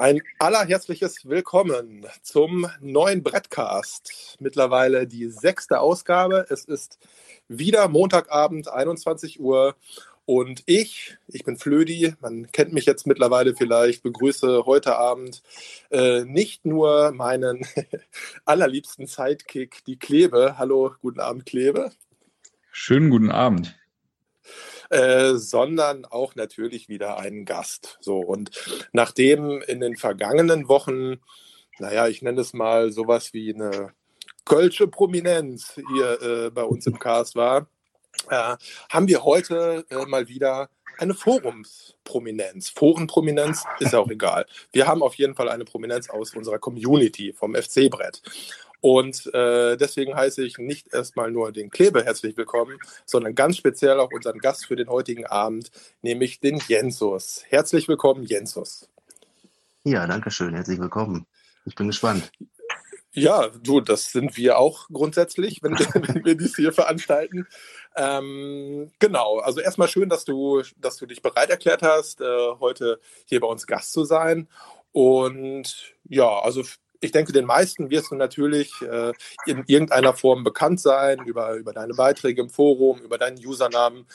Ein allerherzliches Willkommen zum neuen Brettcast. Mittlerweile die sechste Ausgabe. Es ist wieder Montagabend, 21 Uhr. Und ich, ich bin Flödi, man kennt mich jetzt mittlerweile vielleicht, begrüße heute Abend äh, nicht nur meinen allerliebsten Sidekick, die Klebe. Hallo, guten Abend, Klebe. Schönen guten Abend. Äh, sondern auch natürlich wieder einen Gast. So, und nachdem in den vergangenen Wochen, naja, ich nenne es mal sowas wie eine Kölsche Prominenz hier äh, bei uns im Cast war, äh, haben wir heute äh, mal wieder eine Forumsprominenz. Forenprominenz ist auch egal. Wir haben auf jeden Fall eine Prominenz aus unserer Community vom FC-Brett. Und äh, deswegen heiße ich nicht erstmal nur den Klebe herzlich willkommen, sondern ganz speziell auch unseren Gast für den heutigen Abend, nämlich den Jensus. Herzlich willkommen, Jensus. Ja, danke schön. Herzlich willkommen. Ich bin gespannt. Ja, du, das sind wir auch grundsätzlich, wenn, wenn wir dies hier veranstalten. Ähm, genau, also erstmal schön, dass du, dass du dich bereit erklärt hast, äh, heute hier bei uns Gast zu sein. Und ja, also ich denke, den meisten wirst du natürlich äh, in irgendeiner Form bekannt sein, über, über deine Beiträge im Forum, über deinen Usernamen.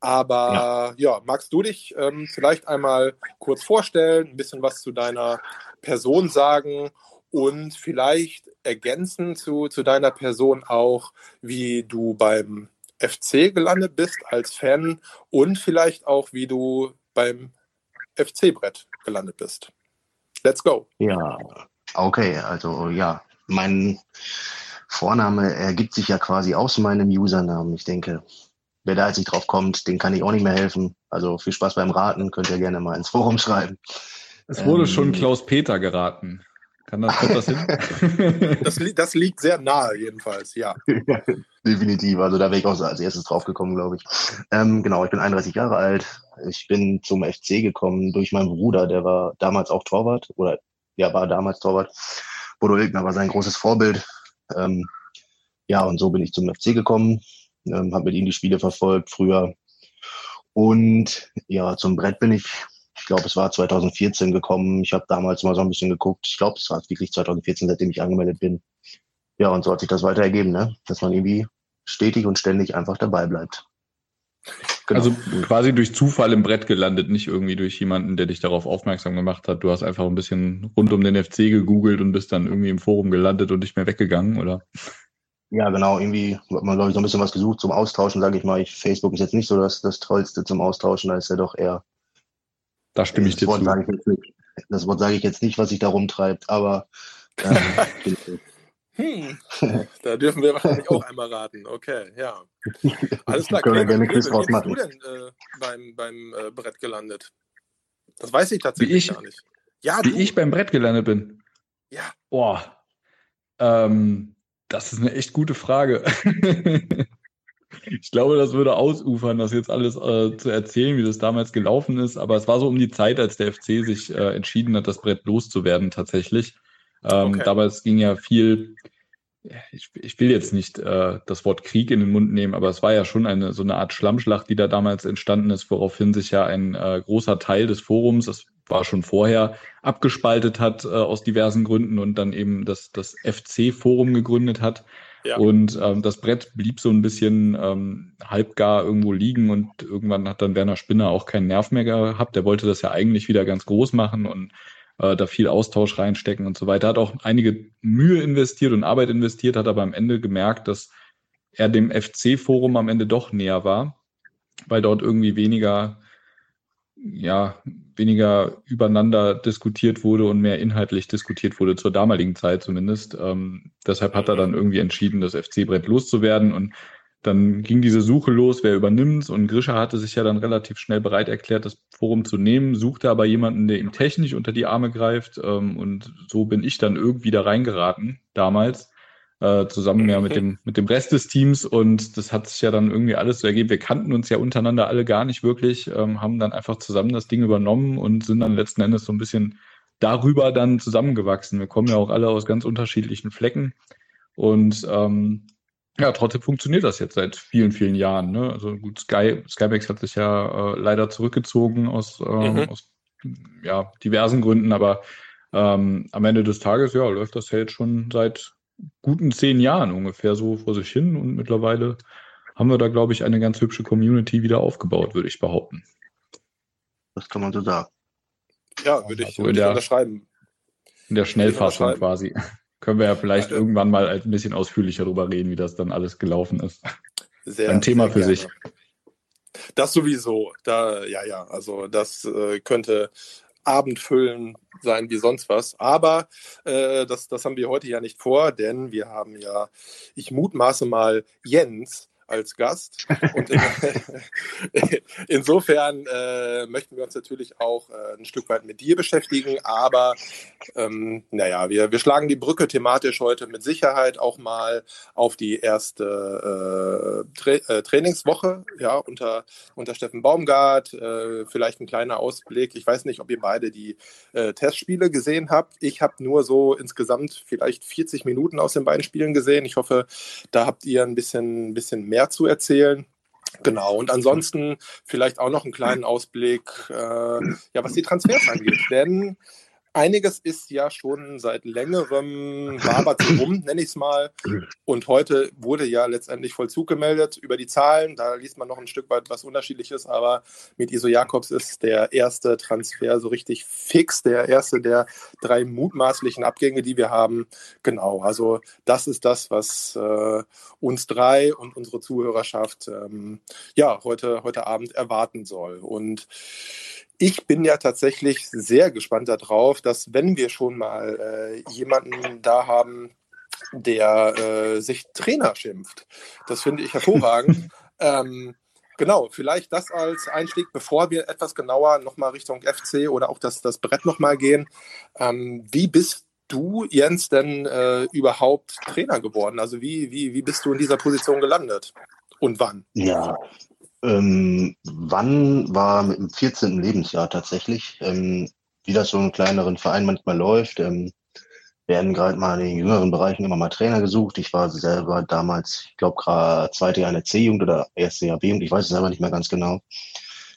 Aber ja, ja magst du dich ähm, vielleicht einmal kurz vorstellen, ein bisschen was zu deiner Person sagen und vielleicht ergänzen zu, zu deiner Person auch, wie du beim FC gelandet bist als Fan und vielleicht auch, wie du beim FC-Brett gelandet bist. Let's go. Ja, Okay, also ja, mein Vorname ergibt sich ja quasi aus meinem Usernamen. Ich denke, wer da jetzt nicht drauf kommt, den kann ich auch nicht mehr helfen. Also viel Spaß beim Raten, könnt ihr gerne mal ins Forum schreiben. Es wurde ähm, schon Klaus Peter geraten. Kann das, kommt das hin? das, das, liegt sehr nahe, jedenfalls, ja. Definitiv. Also da wäre ich auch als erstes drauf gekommen, glaube ich. Ähm, genau, ich bin 31 Jahre alt. Ich bin zum FC gekommen durch meinen Bruder, der war damals auch Torwart oder ja, war damals Torwart. Bodo Ilgner war sein großes Vorbild. Ähm, ja, und so bin ich zum FC gekommen, ähm, habe mit ihm die Spiele verfolgt früher. Und ja, zum Brett bin ich, ich glaube, es war 2014 gekommen. Ich habe damals mal so ein bisschen geguckt. Ich glaube, es war wirklich 2014, seitdem ich angemeldet bin. Ja, und so hat sich das weiter ergeben, ne? dass man irgendwie stetig und ständig einfach dabei bleibt. Genau. Also quasi durch Zufall im Brett gelandet, nicht irgendwie durch jemanden, der dich darauf aufmerksam gemacht hat. Du hast einfach ein bisschen rund um den FC gegoogelt und bist dann irgendwie im Forum gelandet und nicht mehr weggegangen, oder? Ja, genau. Irgendwie hat man, glaube ich, so ein bisschen was gesucht zum Austauschen, sage ich mal. Ich, Facebook ist jetzt nicht so das, das Tollste zum Austauschen, da ist ja doch eher. Da stimme ich dir zu. Ich das Wort sage ich jetzt nicht, was sich da rumtreibt, aber ähm, Hm, da dürfen wir wahrscheinlich auch einmal raten. Okay, ja. Alles klar. Können gerne Quiz draus machen. Wie bist du denn äh, beim, beim äh, Brett gelandet? Das weiß ich tatsächlich ich, gar nicht. Ja, wie du. ich beim Brett gelandet bin? Ja. Boah. Ähm, das ist eine echt gute Frage. ich glaube, das würde ausufern, das jetzt alles äh, zu erzählen, wie das damals gelaufen ist. Aber es war so um die Zeit, als der FC sich äh, entschieden hat, das Brett loszuwerden tatsächlich. Ähm, okay. Damals ging ja viel, ich, ich will jetzt nicht äh, das Wort Krieg in den Mund nehmen, aber es war ja schon eine so eine Art Schlammschlacht, die da damals entstanden ist, woraufhin sich ja ein äh, großer Teil des Forums, das war schon vorher, abgespaltet hat äh, aus diversen Gründen und dann eben das, das FC-Forum gegründet hat. Ja. Und ähm, das Brett blieb so ein bisschen ähm, halbgar irgendwo liegen und irgendwann hat dann Werner Spinner auch keinen Nerv mehr gehabt. Der wollte das ja eigentlich wieder ganz groß machen und äh, da viel Austausch reinstecken und so weiter. Hat auch einige Mühe investiert und Arbeit investiert, hat aber am Ende gemerkt, dass er dem FC-Forum am Ende doch näher war, weil dort irgendwie weniger, ja, weniger übereinander diskutiert wurde und mehr inhaltlich diskutiert wurde, zur damaligen Zeit zumindest. Ähm, deshalb hat er dann irgendwie entschieden, das FC-Brett loszuwerden und dann ging diese Suche los, wer übernimmt's und Grisha hatte sich ja dann relativ schnell bereit erklärt, das Forum zu nehmen, suchte aber jemanden, der ihm technisch unter die Arme greift ähm, und so bin ich dann irgendwie da reingeraten damals, äh, zusammen ja mit dem, mit dem Rest des Teams und das hat sich ja dann irgendwie alles so ergeben. Wir kannten uns ja untereinander alle gar nicht wirklich, ähm, haben dann einfach zusammen das Ding übernommen und sind dann letzten Endes so ein bisschen darüber dann zusammengewachsen. Wir kommen ja auch alle aus ganz unterschiedlichen Flecken und ähm, ja, trotzdem funktioniert das jetzt seit vielen, vielen Jahren. Ne? Also gut, Sky, Skybex hat sich ja äh, leider zurückgezogen aus, äh, mhm. aus ja, diversen Gründen, aber ähm, am Ende des Tages, ja, läuft das ja jetzt schon seit guten zehn Jahren ungefähr so vor sich hin und mittlerweile haben wir da, glaube ich, eine ganz hübsche Community wieder aufgebaut, würde ich behaupten. Das kann man so sagen. Ja, würde ich, also würd ich unterschreiben. In der Schnellfassung quasi. Können wir ja vielleicht ja, irgendwann mal ein bisschen ausführlicher darüber reden, wie das dann alles gelaufen ist. Sehr, ein Thema für gerne. sich. Das sowieso. Da, ja, ja, also das äh, könnte Abendfüllen sein wie sonst was. Aber äh, das, das haben wir heute ja nicht vor, denn wir haben ja, ich mutmaße mal, Jens als Gast. Und in, insofern äh, möchten wir uns natürlich auch äh, ein Stück weit mit dir beschäftigen. Aber ähm, naja, wir, wir schlagen die Brücke thematisch heute mit Sicherheit auch mal auf die erste äh, Tra äh, Trainingswoche ja, unter, unter Steffen Baumgart. Äh, vielleicht ein kleiner Ausblick. Ich weiß nicht, ob ihr beide die äh, Testspiele gesehen habt. Ich habe nur so insgesamt vielleicht 40 Minuten aus den beiden Spielen gesehen. Ich hoffe, da habt ihr ein bisschen, ein bisschen mehr mehr zu erzählen. Genau, und ansonsten vielleicht auch noch einen kleinen Ausblick, äh, ja, was die Transfers angeht. Denn einiges ist ja schon seit längerem wabert rum, nenne ich es mal. Und heute wurde ja letztendlich Vollzug gemeldet über die Zahlen. Da liest man noch ein Stück weit was Unterschiedliches, aber mit Iso Jakobs ist der erste Transfer so richtig fix, der erste der drei mutmaßlichen Abgänge, die wir haben. Genau, also das ist das, was äh, uns drei und unsere Zuhörerschaft ähm, ja heute, heute Abend erwarten soll. Und ich bin ja tatsächlich sehr gespannt darauf, dass wenn wir schon mal äh, jemanden da haben, der äh, sich Trainer schimpft, das finde ich hervorragend. ähm, genau, vielleicht das als Einstieg, bevor wir etwas genauer nochmal Richtung FC oder auch das, das Brett nochmal gehen. Ähm, wie bist du, Jens, denn äh, überhaupt Trainer geworden? Also wie, wie, wie bist du in dieser Position gelandet? Und wann? Ja, ähm, wann war mit dem 14. Lebensjahr tatsächlich, ähm, wie das so in kleineren Vereinen manchmal läuft, ähm, werden gerade mal in den jüngeren Bereichen immer mal Trainer gesucht. Ich war selber damals, ich glaube, gerade zweite Jahr in der C-Jugend oder erste Jahr B-Jugend, ich weiß es selber nicht mehr ganz genau.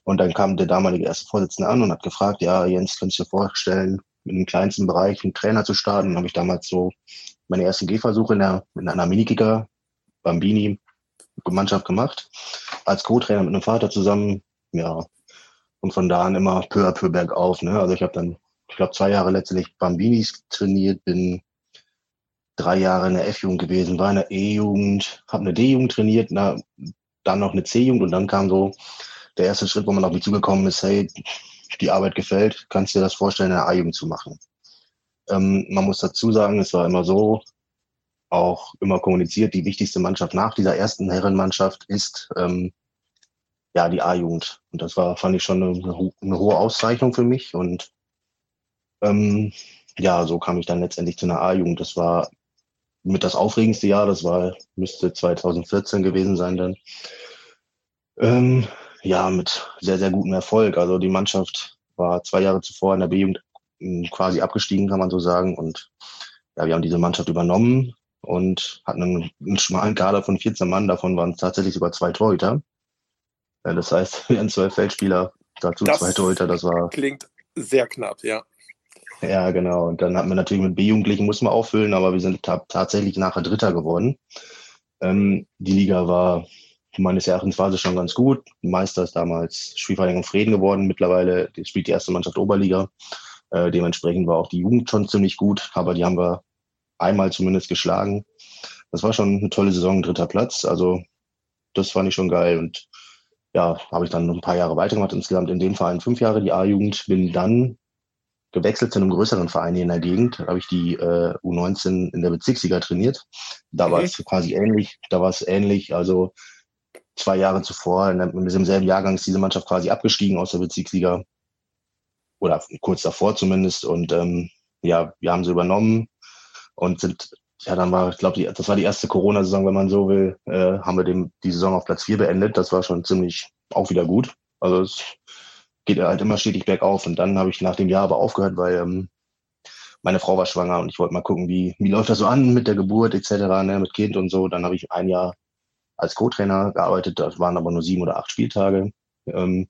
Und dann kam der damalige erste Vorsitzende an und hat gefragt, ja, Jens, kannst du dir vorstellen, mit dem kleinsten Bereich einen Trainer zu starten? Dann habe ich damals so meine ersten Gehversuche in, der, in einer Minikicker, Bambini, Mannschaft gemacht, als Co-Trainer mit einem Vater zusammen, ja. Und von da an immer peu à peu bergauf. Ne? Also ich habe dann, ich glaube, zwei Jahre letztlich Bambinis trainiert, bin drei Jahre in der F-Jugend gewesen, war in der E-Jugend, habe eine D-Jugend trainiert, na, dann noch eine C-Jugend und dann kam so der erste Schritt, wo man auf mich zugekommen ist, hey, die Arbeit gefällt, kannst du dir das vorstellen, eine A-Jugend zu machen? Ähm, man muss dazu sagen, es war immer so, auch immer kommuniziert, die wichtigste Mannschaft nach dieser ersten Herrenmannschaft ist ähm, ja die A-Jugend. Und das war, fand ich schon eine, eine hohe Auszeichnung für mich. Und ähm, ja, so kam ich dann letztendlich zu einer A-Jugend. Das war mit das aufregendste Jahr, das war, müsste 2014 gewesen sein dann. Ähm, ja, mit sehr, sehr gutem Erfolg. Also die Mannschaft war zwei Jahre zuvor in der B-Jugend hm, quasi abgestiegen, kann man so sagen. Und ja, wir haben diese Mannschaft übernommen, und hatten einen, einen schmalen Kader von 14 Mann, davon waren tatsächlich sogar zwei Torhüter. Ja, das heißt, wir hatten zwölf Feldspieler, dazu das zwei Torhüter, das war. Klingt sehr knapp, ja. Ja, genau. Und dann hatten wir natürlich mit B-Jugendlichen mussten wir auffüllen, aber wir sind tatsächlich nachher Dritter geworden. Ähm, die Liga war meines Erachtens war sie schon ganz gut. Meister ist damals Spielvereinigung Frieden geworden. Mittlerweile spielt die erste Mannschaft Oberliga. Äh, dementsprechend war auch die Jugend schon ziemlich gut, aber die haben wir einmal zumindest geschlagen. Das war schon eine tolle Saison, dritter Platz. Also das fand ich schon geil. Und ja, habe ich dann noch ein paar Jahre weitergemacht. Insgesamt in dem Verein fünf Jahre die A-Jugend. Bin dann gewechselt zu einem größeren Verein hier in der Gegend. Da habe ich die äh, U19 in der Bezirksliga trainiert. Da war es quasi ähnlich. Da war es ähnlich. Also zwei Jahre zuvor, in, in diesem selben Jahrgang ist diese Mannschaft quasi abgestiegen aus der Bezirksliga. Oder kurz davor zumindest. Und ähm, ja, wir haben sie übernommen und sind, ja, dann war, ich glaube, das war die erste Corona-Saison, wenn man so will, äh, haben wir dem, die Saison auf Platz 4 beendet. Das war schon ziemlich auch wieder gut. Also es geht halt immer stetig bergauf. Und dann habe ich nach dem Jahr aber aufgehört, weil ähm, meine Frau war schwanger und ich wollte mal gucken, wie, wie läuft das so an mit der Geburt etc., ne, mit Kind und so. Dann habe ich ein Jahr als Co-Trainer gearbeitet, das waren aber nur sieben oder acht Spieltage. Ähm,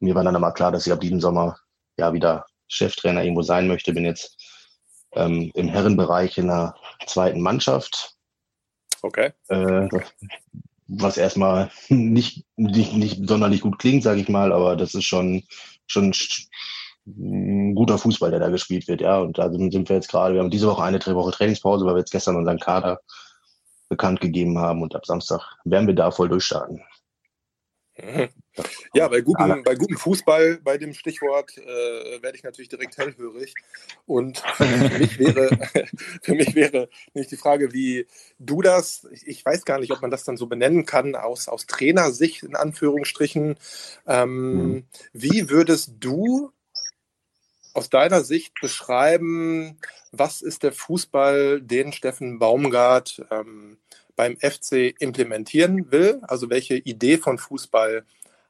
mir war dann aber klar, dass ich ab diesem Sommer ja wieder Cheftrainer irgendwo sein möchte. Bin jetzt ähm, im Herrenbereich in der zweiten Mannschaft. Okay. Äh, was erstmal nicht, nicht, nicht sonderlich gut klingt, sage ich mal, aber das ist schon, schon ein guter Fußball, der da gespielt wird, ja. Und da sind wir jetzt gerade, wir haben diese Woche eine Woche Trainingspause, weil wir jetzt gestern unseren Kader bekannt gegeben haben und ab Samstag werden wir da voll durchstarten. Ja, bei gutem, bei gutem Fußball, bei dem Stichwort, äh, werde ich natürlich direkt hellhörig. Und für mich wäre, für mich wäre nicht die Frage, wie du das, ich weiß gar nicht, ob man das dann so benennen kann, aus, aus Trainersicht in Anführungsstrichen. Ähm, mhm. Wie würdest du aus deiner Sicht beschreiben, was ist der Fußball, den Steffen Baumgart ähm, beim FC implementieren will? Also welche Idee von Fußball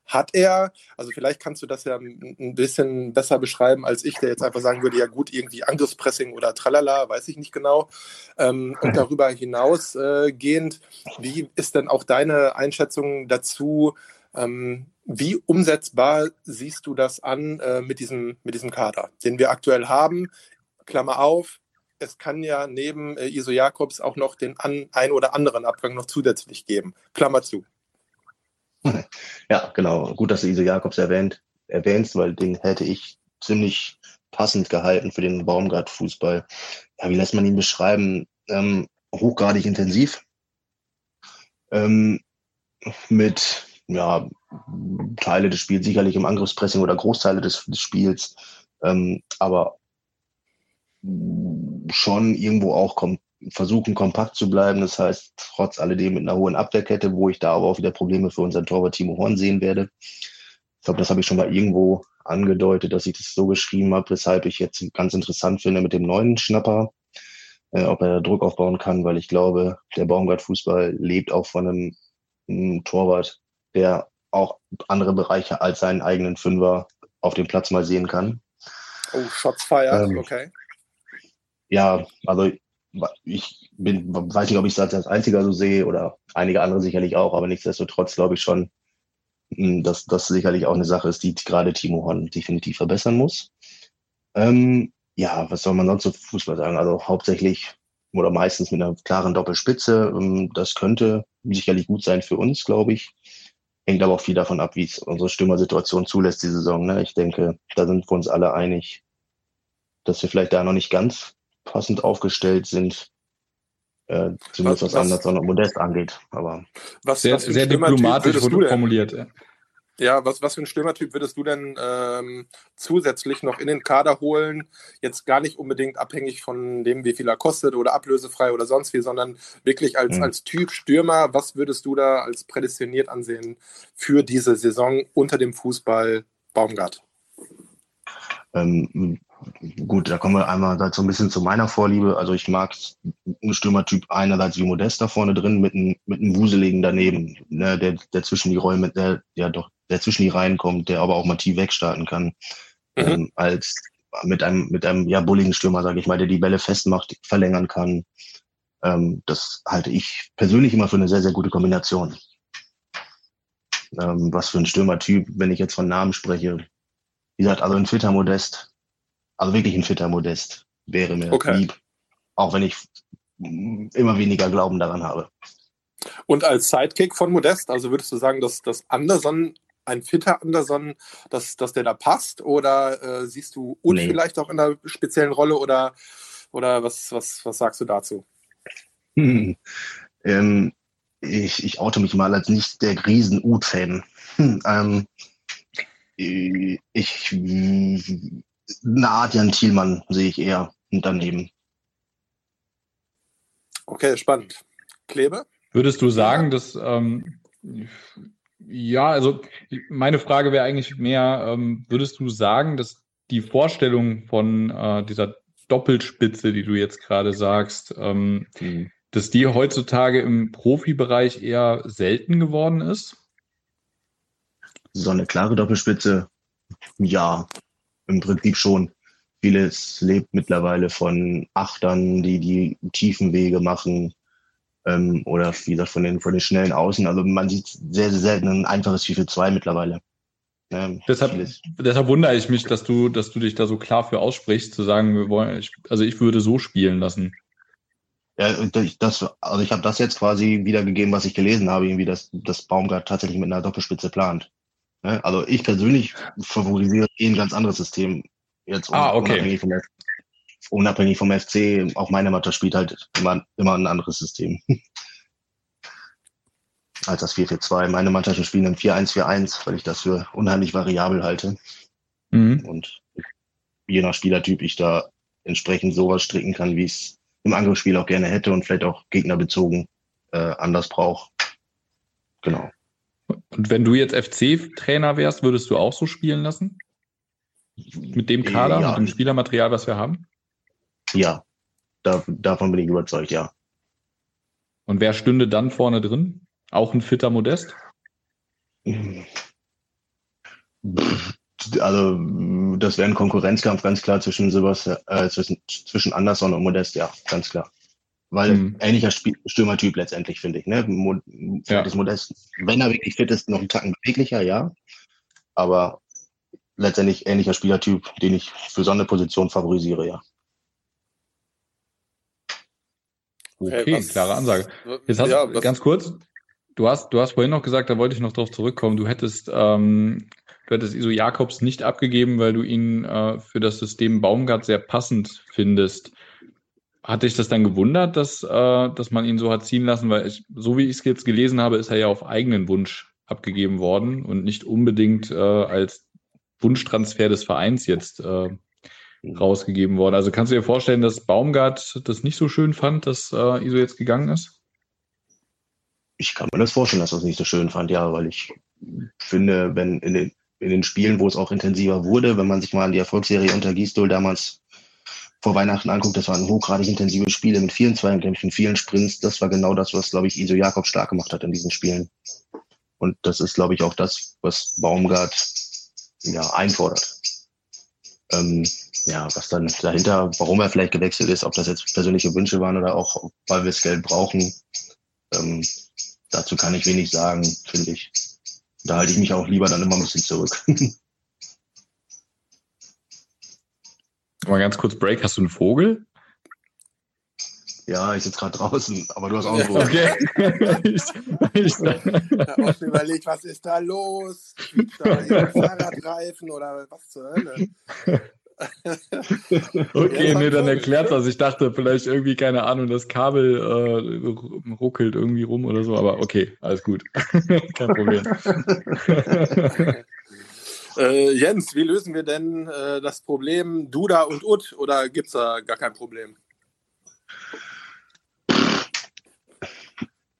hat er? Also vielleicht kannst du das ja ein bisschen besser beschreiben als ich, der jetzt einfach sagen würde, ja gut, irgendwie Angriffspressing oder tralala, weiß ich nicht genau. Ähm, und darüber hinausgehend, äh, wie ist denn auch deine Einschätzung dazu? Ähm, wie umsetzbar siehst du das an äh, mit, diesem, mit diesem Kader, den wir aktuell haben? Klammer auf, es kann ja neben äh, Iso Jakobs auch noch den an, ein oder anderen Abgang noch zusätzlich geben. Klammer zu. Ja, genau. Gut, dass du Iso Jakobs erwähnt, erwähnst, weil den hätte ich ziemlich passend gehalten für den Baumgart-Fußball. Ja, wie lässt man ihn beschreiben? Ähm, hochgradig intensiv. Ähm, mit ja, Teile des Spiels sicherlich im Angriffspressing oder Großteile des, des Spiels, ähm, aber schon irgendwo auch kom versuchen, kompakt zu bleiben. Das heißt, trotz alledem mit einer hohen Abwehrkette, wo ich da aber auch wieder Probleme für unseren Torwart Timo Horn sehen werde. Ich glaube, das habe ich schon mal irgendwo angedeutet, dass ich das so geschrieben habe, weshalb ich jetzt ganz interessant finde mit dem neuen Schnapper, äh, ob er Druck aufbauen kann, weil ich glaube, der Baumgart-Fußball lebt auch von einem, einem Torwart, der auch andere Bereiche als seinen eigenen Fünfer auf dem Platz mal sehen kann. Oh, Shots fired, ähm, okay. Ja, also ich bin, weiß nicht, ob ich es als einziger so sehe oder einige andere sicherlich auch, aber nichtsdestotrotz glaube ich schon, hm, dass das sicherlich auch eine Sache ist, die gerade Timo Horn definitiv verbessern muss. Ähm, ja, was soll man sonst zu Fußball sagen? Also hauptsächlich oder meistens mit einer klaren Doppelspitze. Ähm, das könnte sicherlich gut sein für uns, glaube ich. Hängt aber auch viel davon ab, wie es unsere Stürmersituation zulässt, die Saison. Ne? Ich denke, da sind wir uns alle einig, dass wir vielleicht da noch nicht ganz passend aufgestellt sind. Äh, zumindest was, was anders sondern Modest angeht. Aber was, sehr, was sehr diplomatisch formuliert. Ja. Ja, was, was für ein Stürmertyp würdest du denn ähm, zusätzlich noch in den Kader holen? Jetzt gar nicht unbedingt abhängig von dem, wie viel er kostet oder ablösefrei oder sonst wie, sondern wirklich als, mhm. als Typ Stürmer. Was würdest du da als prädestiniert ansehen für diese Saison unter dem Fußball Baumgart? Ähm, gut, da kommen wir einmal so ein bisschen zu meiner Vorliebe. Also ich mag einen Stürmertyp einerseits wie Modest da vorne drin mit einem, mit einem Wuseligen daneben, ne, der, der zwischen die Räume, der, der doch der zwischen die Reihen kommt, der aber auch mal tief wegstarten kann, mhm. ähm, als mit einem, mit einem ja, bulligen Stürmer, sage ich mal, der die Bälle festmacht, verlängern kann. Ähm, das halte ich persönlich immer für eine sehr, sehr gute Kombination. Ähm, was für ein Stürmertyp, wenn ich jetzt von Namen spreche. Wie gesagt, also ein fitter Modest, also wirklich ein fitter Modest wäre mir okay. lieb. Auch wenn ich immer weniger Glauben daran habe. Und als Sidekick von Modest, also würdest du sagen, dass, dass Anderson ein fitter Anderson, dass, dass der da passt? Oder äh, siehst du und nee. vielleicht auch in einer speziellen Rolle oder, oder was, was, was sagst du dazu? Hm. Ähm, ich, ich oute mich mal als nicht der riesen Ut-Fan. Hm, ähm, ich, eine Art Jan Thielmann sehe ich eher daneben. Okay, spannend. Klebe? Würdest du sagen, dass ähm, ja, also meine Frage wäre eigentlich mehr, ähm, würdest du sagen, dass die Vorstellung von äh, dieser Doppelspitze, die du jetzt gerade sagst, ähm, mhm. dass die heutzutage im Profibereich eher selten geworden ist? So eine klare Doppelspitze, ja, im Prinzip schon. Vieles lebt mittlerweile von Achtern, die die tiefen Wege machen, ähm, oder wie gesagt von den, von den schnellen Außen. Also man sieht sehr, sehr selten ein einfaches 4-4-2 mittlerweile. Ne? Deshalb, deshalb wundere ich mich, dass du, dass du dich da so klar für aussprichst, zu sagen, wir wollen, ich, also ich würde so spielen lassen. Ja, das, also ich habe das jetzt quasi wiedergegeben, was ich gelesen habe, irgendwie, dass, dass Baumgart tatsächlich mit einer Doppelspitze plant. Ne? Also ich persönlich favorisiere eh ein ganz anderes System. Jetzt ah, okay. unabhängig, vom, unabhängig vom FC, auch meine Mannschaft spielt halt immer, immer ein anderes System. Als das 4-4-2. Meine Mannschaften spielen ein 4-1-4-1, weil ich das für unheimlich variabel halte. Mhm. Und je nach Spielertyp ich da entsprechend sowas stricken kann, wie ich es im Angriffsspiel auch gerne hätte und vielleicht auch gegnerbezogen äh, anders brauche. Genau. Und wenn du jetzt FC-Trainer wärst, würdest du auch so spielen lassen? Mit dem Kader, ja. mit dem Spielermaterial, was wir haben? Ja, da, davon bin ich überzeugt, ja. Und wer stünde dann vorne drin? Auch ein fitter Modest? Also, das wäre ein Konkurrenzkampf ganz klar zwischen Sebastian, äh, zwischen, zwischen Anderson und Modest, ja, ganz klar. Weil hm. ähnlicher Spiel Stürmertyp letztendlich, finde ich. Ne? Mo ja. Das Modest, wenn er wirklich fit ist, noch einen Tacken beweglicher, ja. Aber letztendlich ähnlicher Spielertyp, den ich für so eine Position favorisiere, ja. Okay, was, klare Ansage. Jetzt hast ja, du ganz kurz, du hast, du hast vorhin noch gesagt, da wollte ich noch darauf zurückkommen, du hättest, ähm, du hättest Iso Jakobs nicht abgegeben, weil du ihn äh, für das System Baumgart sehr passend findest. Hat dich das dann gewundert, dass, äh, dass man ihn so hat ziehen lassen? Weil ich, so wie ich es jetzt gelesen habe, ist er ja auf eigenen Wunsch abgegeben worden und nicht unbedingt äh, als Wunschtransfer des Vereins jetzt äh, rausgegeben worden. Also kannst du dir vorstellen, dass Baumgart das nicht so schön fand, dass äh, Iso jetzt gegangen ist? Ich kann mir das vorstellen, dass er es nicht so schön fand, ja, weil ich finde, wenn in den, in den Spielen, wo es auch intensiver wurde, wenn man sich mal an die Erfolgsserie unter Gisdol damals vor Weihnachten anguckt, das waren hochgradig intensive Spiele mit vielen Zweikämpfen, vielen Sprints. Das war genau das, was, glaube ich, Iso Jakob stark gemacht hat in diesen Spielen. Und das ist, glaube ich, auch das, was Baumgart ja, einfordert. Ähm, ja, was dann dahinter, warum er vielleicht gewechselt ist, ob das jetzt persönliche Wünsche waren oder auch, weil wir das Geld brauchen, ähm, dazu kann ich wenig sagen, finde ich. Da halte ich mich auch lieber dann immer ein bisschen zurück. Mal ganz kurz Break, hast du einen Vogel? Ja, ich sitze gerade draußen, aber du hast auch einen Vogel. Okay. ich, ich, ich habe schon überlegt, was ist da los? Da Fahrradreifen oder was zur Hölle? okay, nee, dann erklärt das. Ich dachte vielleicht irgendwie, keine Ahnung, das Kabel äh, ruckelt irgendwie rum oder so, aber okay, alles gut. Kein Problem. Äh, Jens, wie lösen wir denn äh, das Problem Duda und Ut oder gibt es da gar kein Problem?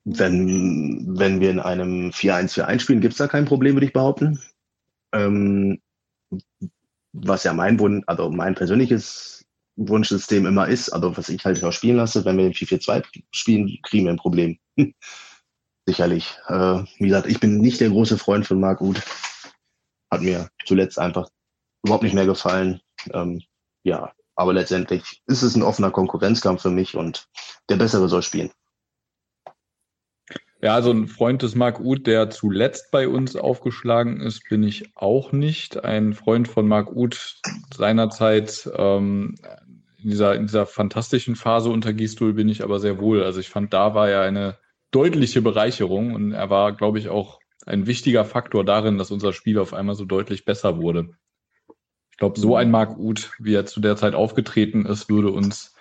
Wenn, wenn wir in einem 4-1-4-1 spielen, gibt es da kein Problem, würde ich behaupten. Ähm, was ja mein Wunsch, also mein persönliches Wunschsystem immer ist, also was ich halt auch spielen lasse, wenn wir in 4-4-2 spielen, kriegen wir ein Problem. Sicherlich. Äh, wie gesagt, ich bin nicht der große Freund von Marc Uth hat mir zuletzt einfach überhaupt nicht mehr gefallen. Ähm, ja, aber letztendlich ist es ein offener Konkurrenzkampf für mich und der Bessere soll spielen. Ja, also ein Freund des Marc Uth, der zuletzt bei uns aufgeschlagen ist, bin ich auch nicht. Ein Freund von Marc Uth seinerzeit ähm, in, dieser, in dieser fantastischen Phase unter Gistol bin ich aber sehr wohl. Also ich fand, da war er eine deutliche Bereicherung und er war, glaube ich, auch ein wichtiger Faktor darin, dass unser Spiel auf einmal so deutlich besser wurde. Ich glaube, so ein Marc Uth, wie er zu der Zeit aufgetreten ist, würde uns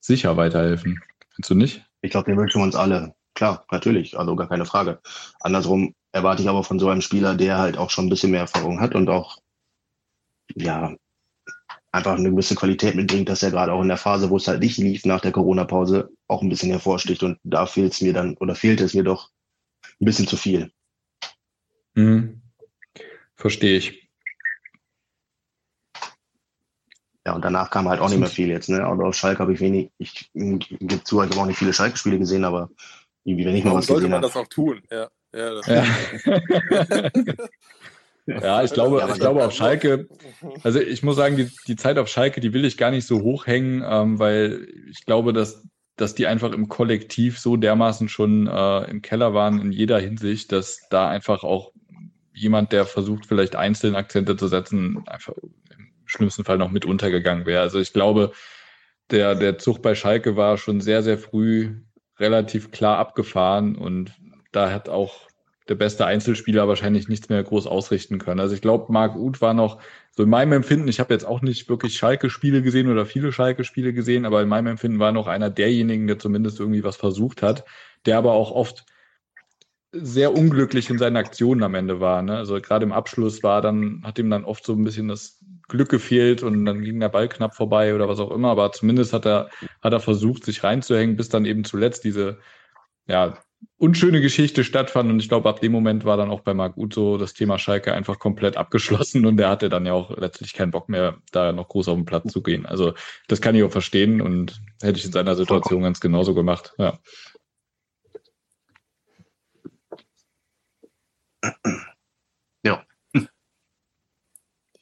sicher weiterhelfen. Findest du nicht? Ich glaube, den wünschen wir uns alle. Klar, natürlich, also gar keine Frage. Andersrum erwarte ich aber von so einem Spieler, der halt auch schon ein bisschen mehr Erfahrung hat und auch, ja, einfach eine gewisse Qualität mitbringt, dass er gerade auch in der Phase, wo es halt nicht lief nach der Corona-Pause, auch ein bisschen hervorsticht. Und da fehlt es mir dann, oder fehlt es mir doch ein bisschen zu viel. Mhm. Verstehe ich. Ja, und danach kam halt auch nicht mehr viel jetzt. Ne? Also auf Schalke habe ich wenig, ich gebe zu, ich habe auch nicht viele Schalke-Spiele gesehen, aber irgendwie, wenn ich mal was sollte man das auch tun, ja. Ja, ja. ja ich glaube, ja, ich glaube auf Schalke, also ich muss sagen, die, die Zeit auf Schalke, die will ich gar nicht so hochhängen, ähm, weil ich glaube, dass dass die einfach im Kollektiv so dermaßen schon äh, im Keller waren in jeder Hinsicht, dass da einfach auch jemand, der versucht, vielleicht einzelne Akzente zu setzen, einfach im schlimmsten Fall noch mit untergegangen wäre. Also ich glaube, der, der Zug bei Schalke war schon sehr, sehr früh relativ klar abgefahren und da hat auch der beste Einzelspieler wahrscheinlich nichts mehr groß ausrichten können. Also ich glaube, Marc Uth war noch, so in meinem Empfinden, ich habe jetzt auch nicht wirklich Schalke-Spiele gesehen oder viele Schalke-Spiele gesehen, aber in meinem Empfinden war noch einer derjenigen, der zumindest irgendwie was versucht hat, der aber auch oft sehr unglücklich in seinen Aktionen am Ende war. Ne? Also gerade im Abschluss war dann, hat ihm dann oft so ein bisschen das Glück gefehlt und dann ging der Ball knapp vorbei oder was auch immer, aber zumindest hat er, hat er versucht, sich reinzuhängen, bis dann eben zuletzt diese, ja, unschöne Geschichte stattfand. Und ich glaube, ab dem Moment war dann auch bei Marc Uth so das Thema Schalke einfach komplett abgeschlossen und der hatte dann ja auch letztlich keinen Bock mehr, da noch groß auf den Platz zu gehen. Also das kann ich auch verstehen und hätte ich in seiner Situation ganz genauso gemacht. Ja. Ja.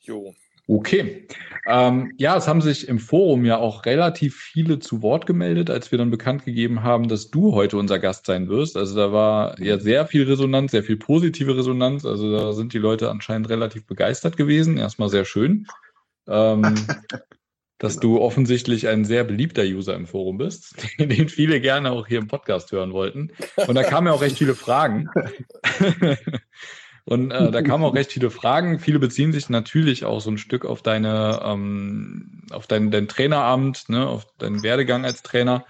Jo. Okay. Ähm, ja, es haben sich im Forum ja auch relativ viele zu Wort gemeldet, als wir dann bekannt gegeben haben, dass du heute unser Gast sein wirst. Also da war ja sehr viel Resonanz, sehr viel positive Resonanz. Also da sind die Leute anscheinend relativ begeistert gewesen. Erstmal sehr schön. Ähm, dass genau. du offensichtlich ein sehr beliebter User im Forum bist, den viele gerne auch hier im Podcast hören wollten. Und da kamen ja auch recht viele Fragen. Und äh, da kamen auch recht viele Fragen. Viele beziehen sich natürlich auch so ein Stück auf deine, ähm, auf dein, dein Traineramt, ne, auf deinen Werdegang als Trainer.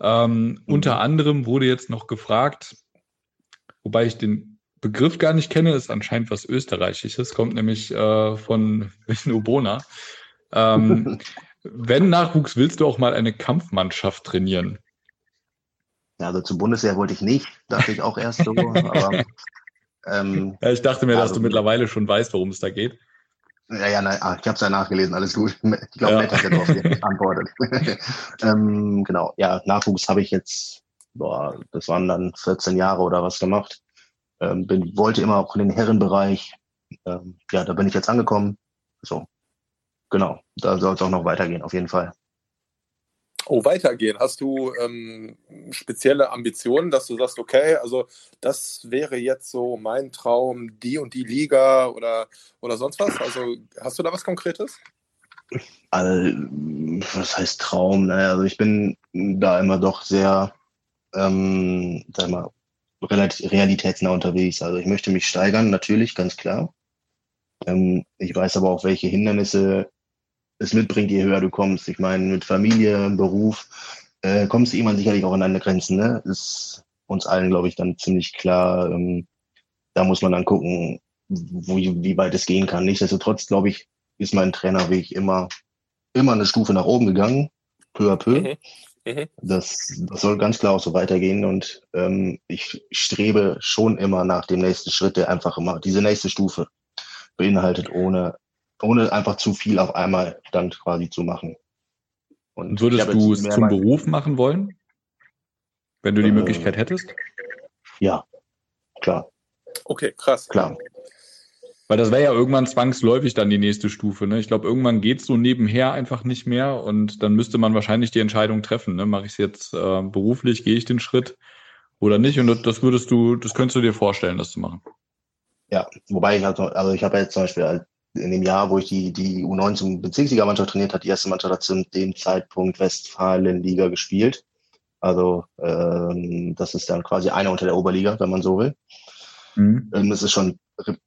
Ähm, mhm. Unter anderem wurde jetzt noch gefragt, wobei ich den Begriff gar nicht kenne, ist anscheinend was Österreichisches, kommt nämlich äh, von Vino Bona. Ähm, wenn Nachwuchs, willst du auch mal eine Kampfmannschaft trainieren? Ja, also zum Bundeswehr wollte ich nicht, dachte ich auch erst so, aber ähm, ja, ich dachte mir, also, dass du mittlerweile schon weißt, worum es da geht. Ja, ja, nein, ah, ich habe es ja nachgelesen, alles gut. Ich glaube, ja. Matt hat ja darauf geantwortet. ähm, genau, ja, Nachwuchs habe ich jetzt, boah, das waren dann 14 Jahre oder was gemacht. Ähm, bin, wollte immer auch in den Herrenbereich. Ähm, ja, da bin ich jetzt angekommen. So, genau, da soll es auch noch weitergehen, auf jeden Fall. Oh, weitergehen. Hast du ähm, spezielle Ambitionen, dass du sagst, okay, also das wäre jetzt so mein Traum, die und die Liga oder, oder sonst was? Also hast du da was Konkretes? Also, was heißt Traum? Naja, also ich bin da immer doch sehr, ähm, sag mal, relativ realitätsnah unterwegs. Also ich möchte mich steigern, natürlich, ganz klar. Ähm, ich weiß aber auch, welche Hindernisse es mitbringt, je höher du kommst. Ich meine, mit Familie, Beruf, äh, kommst du irgendwann sicherlich auch an deine Grenzen. Ne? Ist uns allen, glaube ich, dann ziemlich klar. Ähm, da muss man dann gucken, wo, wie weit es gehen kann. Nichtsdestotrotz, glaube ich, ist mein Trainerweg immer, immer eine Stufe nach oben gegangen, peu à peu. Mhm. Mhm. Das, das soll ganz klar auch so weitergehen und ähm, ich strebe schon immer nach dem nächsten Schritt, der einfach immer diese nächste Stufe beinhaltet, ohne ohne einfach zu viel auf einmal dann quasi zu machen. Und Würdest du es zum Beruf machen wollen? Wenn du die äh, Möglichkeit hättest? Ja, klar. Okay, krass. Klar. Weil das wäre ja irgendwann zwangsläufig dann die nächste Stufe. Ne? Ich glaube, irgendwann geht es so nebenher einfach nicht mehr und dann müsste man wahrscheinlich die Entscheidung treffen. Ne? Mache ich es jetzt äh, beruflich, gehe ich den Schritt oder nicht? Und das würdest du, das könntest du dir vorstellen, das zu machen. Ja, wobei ich also, also ich habe jetzt zum Beispiel in dem Jahr, wo ich die, die U19 Bezirksligamannschaft trainiert hat, die erste Mannschaft hat zu dem Zeitpunkt Westfalenliga gespielt. Also ähm, das ist dann quasi einer unter der Oberliga, wenn man so will. Mhm. Ähm, das ist schon,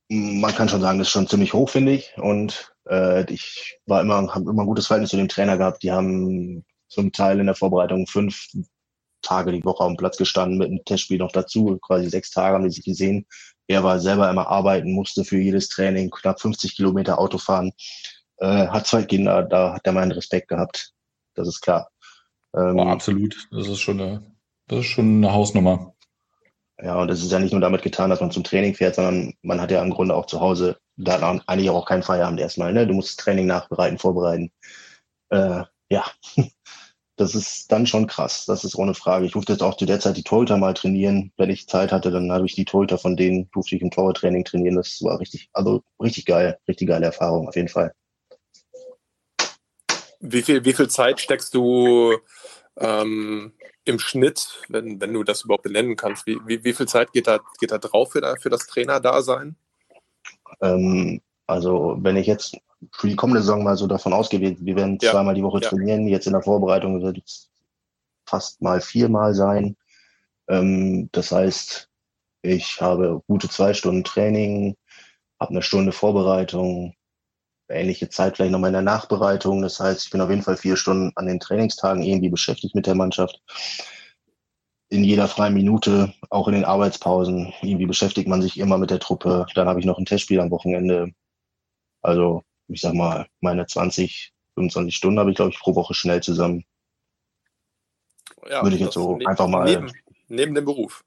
man kann schon sagen, das ist schon ziemlich hoch, finde ich. Und äh, ich war immer, habe immer ein gutes Verhältnis zu dem Trainer gehabt. Die haben zum Teil in der Vorbereitung fünf Tage die Woche auf dem Platz gestanden mit einem Testspiel noch dazu. Quasi sechs Tage haben die sich gesehen. Er war selber immer arbeiten, musste für jedes Training knapp 50 Kilometer Auto fahren, äh, hat zwei Kinder, da hat er meinen Respekt gehabt. Das ist klar. Ähm, oh, absolut. Das ist schon eine, das ist schon eine Hausnummer. Ja, und es ist ja nicht nur damit getan, dass man zum Training fährt, sondern man hat ja im Grunde auch zu Hause da eigentlich auch keinen Feierabend erstmal. Ne? Du musst das Training nachbereiten, vorbereiten. Äh, ja, das ist dann schon krass. Das ist ohne Frage. Ich durfte jetzt auch zu der Zeit die Torhüter mal trainieren. Wenn ich Zeit hatte, dann habe ich die Torhüter von denen durfte ich im Torwarttraining trainieren. Das war richtig, also richtig geil, richtig geile Erfahrung auf jeden Fall. Wie viel, wie viel Zeit steckst du ähm, im Schnitt, wenn, wenn du das überhaupt benennen kannst? Wie, wie, wie viel Zeit geht da, geht da drauf für, für das Trainerdasein? ähm, also wenn ich jetzt für die kommende Saison mal so davon ausgehe, wir, wir werden ja. zweimal die Woche ja. trainieren, jetzt in der Vorbereitung wird es fast mal viermal sein. Ähm, das heißt, ich habe gute zwei Stunden Training, habe eine Stunde Vorbereitung, ähnliche Zeit vielleicht nochmal in der Nachbereitung. Das heißt, ich bin auf jeden Fall vier Stunden an den Trainingstagen irgendwie beschäftigt mit der Mannschaft. In jeder freien Minute, auch in den Arbeitspausen, irgendwie beschäftigt man sich immer mit der Truppe. Dann habe ich noch ein Testspiel am Wochenende. Also, ich sag mal, meine 20, 25 Stunden habe ich, glaube ich, pro Woche schnell zusammen. Ja, Würde ich jetzt so neben, einfach mal. Neben, neben dem Beruf.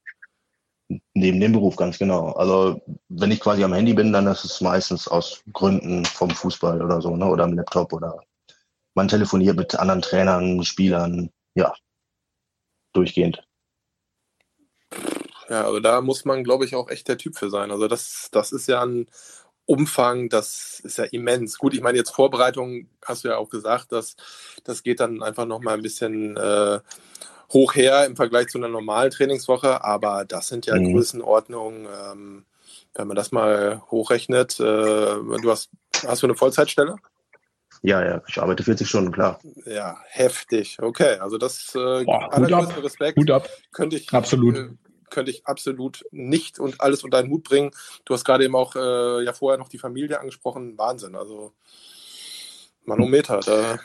Neben dem Beruf, ganz genau. Also wenn ich quasi am Handy bin, dann ist es meistens aus Gründen vom Fußball oder so, ne? Oder am Laptop oder man telefoniert mit anderen Trainern, Spielern, ja, durchgehend. Ja, also da muss man, glaube ich, auch echt der Typ für sein. Also das, das ist ja ein Umfang, das ist ja immens. Gut, ich meine, jetzt Vorbereitung hast du ja auch gesagt, dass das geht dann einfach nochmal ein bisschen äh, hoch her im Vergleich zu einer normalen Trainingswoche, aber das sind ja mhm. Größenordnungen, ähm, wenn man das mal hochrechnet. Äh, du hast, hast du eine Vollzeitstelle? Ja, ja, ich arbeite 40 Stunden, klar. Ja, heftig. Okay, also das äh, Boah, allergrößten Respekt. Gut ab. Könnte ich, absolut. Äh, könnte ich absolut nicht und alles unter einen Hut bringen. Du hast gerade eben auch äh, ja vorher noch die Familie angesprochen. Wahnsinn. Also Manometer, da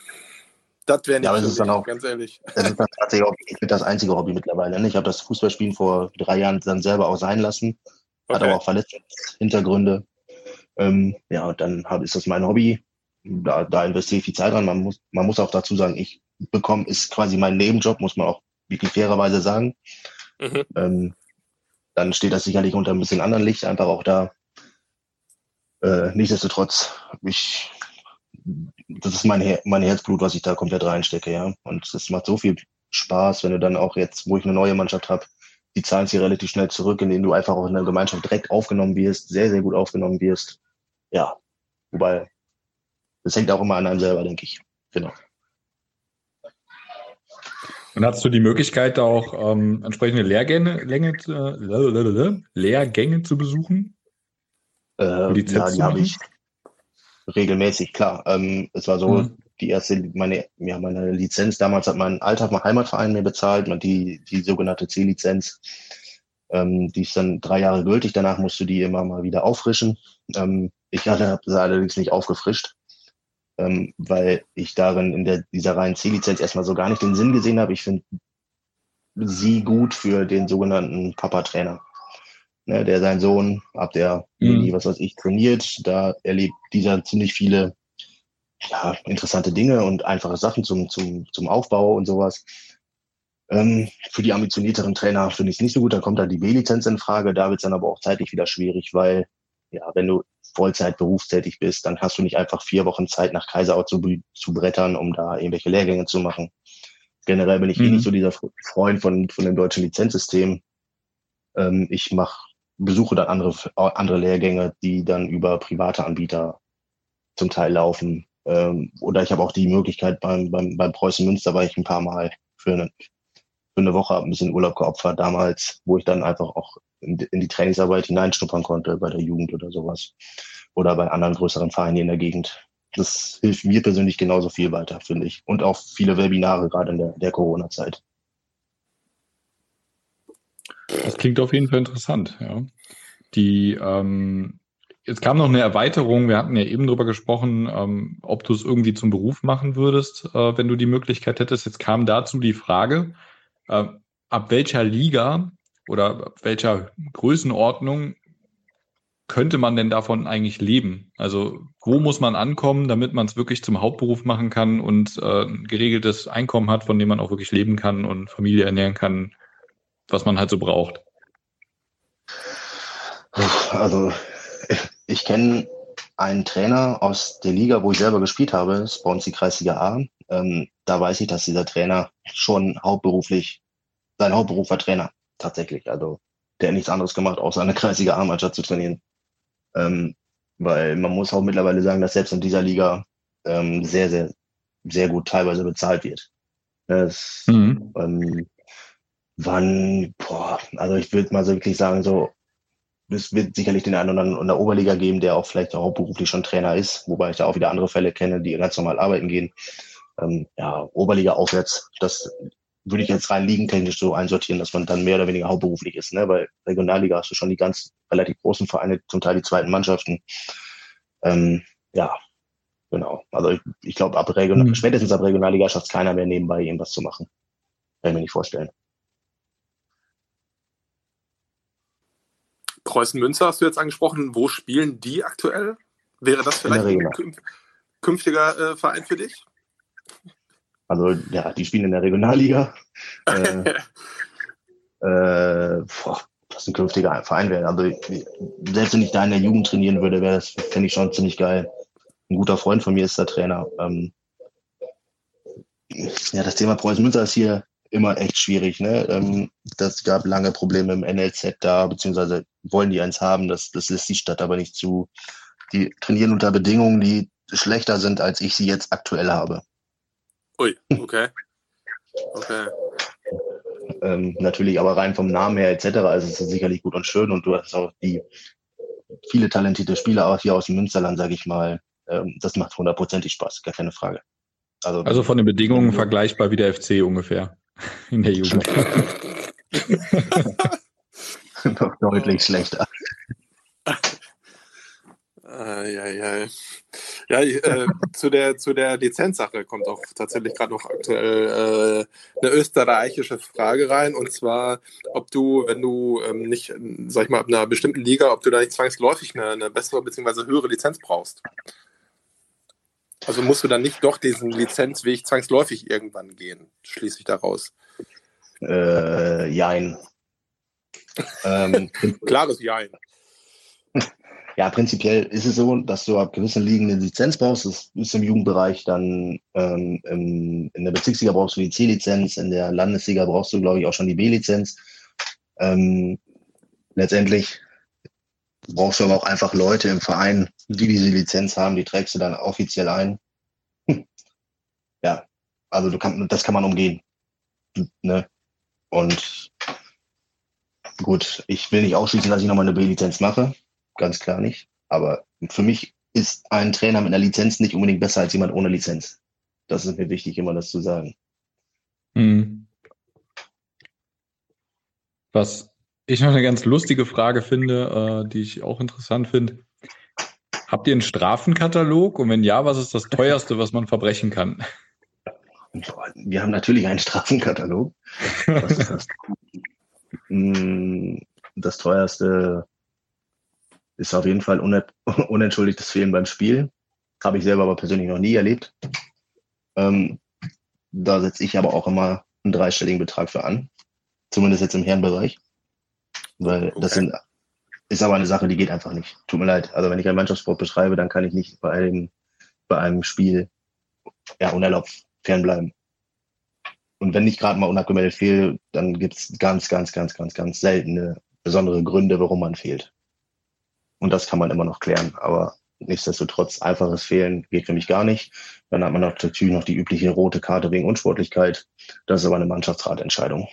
das wäre nicht ja, aber es ist dann auch, ganz ehrlich. Das ist dann tatsächlich auch das einzige Hobby mittlerweile. Ne? Ich habe das Fußballspielen vor drei Jahren dann selber auch sein lassen. Okay. Hat aber auch Verletzungshintergründe. Ähm, ja, und dann hab, ist das mein Hobby. Da, da investiere ich viel Zeit dran. Man muss, man muss auch dazu sagen, ich bekomme, ist quasi mein Nebenjob, muss man auch wirklich fairerweise sagen. Mhm. Ähm, dann steht das sicherlich unter ein bisschen anderen Licht, einfach auch da. Äh, nichtsdestotrotz, ich das ist mein, Her mein Herzblut, was ich da komplett reinstecke, ja. Und es macht so viel Spaß, wenn du dann auch jetzt, wo ich eine neue Mannschaft habe, die zahlen sie relativ schnell zurück, indem du einfach auch in der Gemeinschaft direkt aufgenommen wirst, sehr, sehr gut aufgenommen wirst. Ja, wobei, das hängt auch immer an einem selber, denke ich. Genau. Und hast du die Möglichkeit, da auch ähm, entsprechende Lehrgänge, Länge, äh, Lehrgänge zu besuchen? Äh, ja, die habe ich regelmäßig, klar. Ähm, es war so, mhm. die erste, meine, ja, meine Lizenz damals hat mein alter Heimatverein mir bezahlt, die, die sogenannte C-Lizenz. Ähm, die ist dann drei Jahre gültig, danach musst du die immer mal wieder auffrischen. Ähm, ich hatte sie allerdings nicht aufgefrischt, ähm, weil ich darin in der, dieser reinen C-Lizenz erstmal so gar nicht den Sinn gesehen habe. Ich finde sie gut für den sogenannten Papa-Trainer ne, der sein Sohn ab der mhm. was weiß ich, trainiert. Da erlebt dieser ziemlich viele ja, interessante Dinge und einfache Sachen zum, zum, zum Aufbau und sowas. Ähm, für die ambitionierteren Trainer finde ich es nicht so gut. Da kommt dann die B-Lizenz in Frage. Da wird es dann aber auch zeitlich wieder schwierig, weil ja, wenn du Vollzeit berufstätig bist, dann hast du nicht einfach vier Wochen Zeit nach Kaiserau zu, zu brettern, um da irgendwelche Lehrgänge zu machen. Generell bin ich mhm. eh nicht so dieser Freund von, von dem deutschen Lizenzsystem. Ähm, ich mache besuche dann andere, andere Lehrgänge, die dann über private Anbieter zum Teil laufen. Ähm, oder ich habe auch die Möglichkeit, beim, beim, beim Preußen Münster war ich ein paar Mal für eine, für eine Woche ein bisschen Urlaub geopfert damals, wo ich dann einfach auch in, die Trainingsarbeit hineinschnuppern konnte bei der Jugend oder sowas. Oder bei anderen größeren Vereinen in der Gegend. Das hilft mir persönlich genauso viel weiter, finde ich. Und auch viele Webinare, gerade in der, der Corona-Zeit. Das klingt auf jeden Fall interessant, ja. Die, ähm, jetzt kam noch eine Erweiterung. Wir hatten ja eben drüber gesprochen, ähm, ob du es irgendwie zum Beruf machen würdest, äh, wenn du die Möglichkeit hättest. Jetzt kam dazu die Frage, äh, ab welcher Liga oder welcher Größenordnung könnte man denn davon eigentlich leben? Also wo muss man ankommen, damit man es wirklich zum Hauptberuf machen kann und äh, ein geregeltes Einkommen hat, von dem man auch wirklich leben kann und Familie ernähren kann, was man halt so braucht? Also ich kenne einen Trainer aus der Liga, wo ich selber gespielt habe, ist Kreisliga A. Ähm, da weiß ich, dass dieser Trainer schon hauptberuflich, sein Hauptberuf war Trainer, tatsächlich. Also der hat nichts anderes gemacht, außer eine Kreisliga A-Mannschaft zu trainieren. Ähm, weil man muss auch mittlerweile sagen, dass selbst in dieser Liga ähm, sehr, sehr, sehr gut teilweise bezahlt wird. Das, mhm. ähm, wann, boah, also ich würde mal so wirklich sagen, so es wird sicherlich den einen oder anderen in der Oberliga geben, der auch vielleicht auch hauptberuflich schon Trainer ist, wobei ich da auch wieder andere Fälle kenne, die ganz normal arbeiten gehen. Ähm, ja, Oberliga aufwärts, das würde ich jetzt rein liegentechnisch so einsortieren, dass man dann mehr oder weniger hauptberuflich ist, ne? Weil Regionalliga hast du schon die ganz relativ großen Vereine, zum Teil die zweiten Mannschaften. Ähm, ja, genau. Also ich, ich glaube, ab Regional, mhm. spätestens ab Regionalliga schafft es keiner mehr nebenbei irgendwas zu machen. Kann ich mir nicht vorstellen. Preußen Münster hast du jetzt angesprochen. Wo spielen die aktuell? Wäre das vielleicht ein künftiger äh, Verein für dich? Also ja, die spielen in der Regionalliga. äh, äh, boah, was ein künftiger Verein wäre. Also selbst wenn ich da in der Jugend trainieren würde, wäre das, fände ich schon ziemlich geil. Ein guter Freund von mir ist der Trainer. Ähm, ja, das Thema Preußen Münster ist hier immer echt schwierig. Ne? Ähm, das gab lange Probleme im NLZ da, beziehungsweise wollen die eins haben, das, das lässt die Stadt aber nicht zu. Die trainieren unter Bedingungen, die schlechter sind, als ich sie jetzt aktuell habe. Ui, okay. Okay. ähm, natürlich aber rein vom Namen her etc. Also es ist sicherlich gut und schön und du hast auch die viele talentierte Spieler auch hier aus dem Münsterland, sage ich mal. Ähm, das macht hundertprozentig Spaß, gar keine Frage. Also, also von den Bedingungen vergleichbar wie der FC ungefähr in der Jugend. Noch deutlich schlechter. Äh, ja, ja. Ja, äh, zu der zu der Lizenzsache kommt auch tatsächlich gerade noch aktuell äh, eine österreichische Frage rein und zwar, ob du, wenn du ähm, nicht, sag ich mal, ab einer bestimmten Liga, ob du da nicht zwangsläufig eine, eine bessere bzw. höhere Lizenz brauchst. Also musst du dann nicht doch diesen Lizenzweg zwangsläufig irgendwann gehen, schließe ich daraus. Äh, jein. ähm, Klares Jein. Ja, prinzipiell ist es so, dass du ab gewissen Ligen eine Lizenz brauchst. Das ist im Jugendbereich dann ähm, im, in der Bezirksliga brauchst du die C-Lizenz, in der Landesliga brauchst du, glaube ich, auch schon die B-Lizenz. Ähm, letztendlich brauchst du aber auch einfach Leute im Verein, die diese Lizenz haben, die trägst du dann offiziell ein. ja, also du kann, das kann man umgehen. Ne? Und gut, ich will nicht ausschließen, dass ich nochmal eine B-Lizenz mache. Ganz klar nicht. Aber für mich ist ein Trainer mit einer Lizenz nicht unbedingt besser als jemand ohne Lizenz. Das ist mir wichtig, immer das zu sagen. Hm. Was ich noch eine ganz lustige Frage finde, äh, die ich auch interessant finde. Habt ihr einen Strafenkatalog? Und wenn ja, was ist das teuerste, was man verbrechen kann? Wir haben natürlich einen Strafenkatalog. Was ist das? Hm, das teuerste ist auf jeden Fall unentschuldigtes Fehlen beim Spiel. Habe ich selber aber persönlich noch nie erlebt. Ähm, da setze ich aber auch immer einen dreistelligen Betrag für an. Zumindest jetzt im Herrenbereich. Weil okay. das sind, ist aber eine Sache, die geht einfach nicht. Tut mir leid. Also wenn ich einen Mannschaftssport betreibe, dann kann ich nicht bei einem, bei einem Spiel ja, unerlaubt fernbleiben. Und wenn ich gerade mal unabgemeldet fehle, dann gibt es ganz, ganz, ganz, ganz, ganz seltene besondere Gründe, warum man fehlt. Und das kann man immer noch klären. Aber nichtsdestotrotz, einfaches Fehlen geht mich gar nicht. Dann hat man natürlich noch die übliche rote Karte wegen Unsportlichkeit. Das ist aber eine Mannschaftsratentscheidung.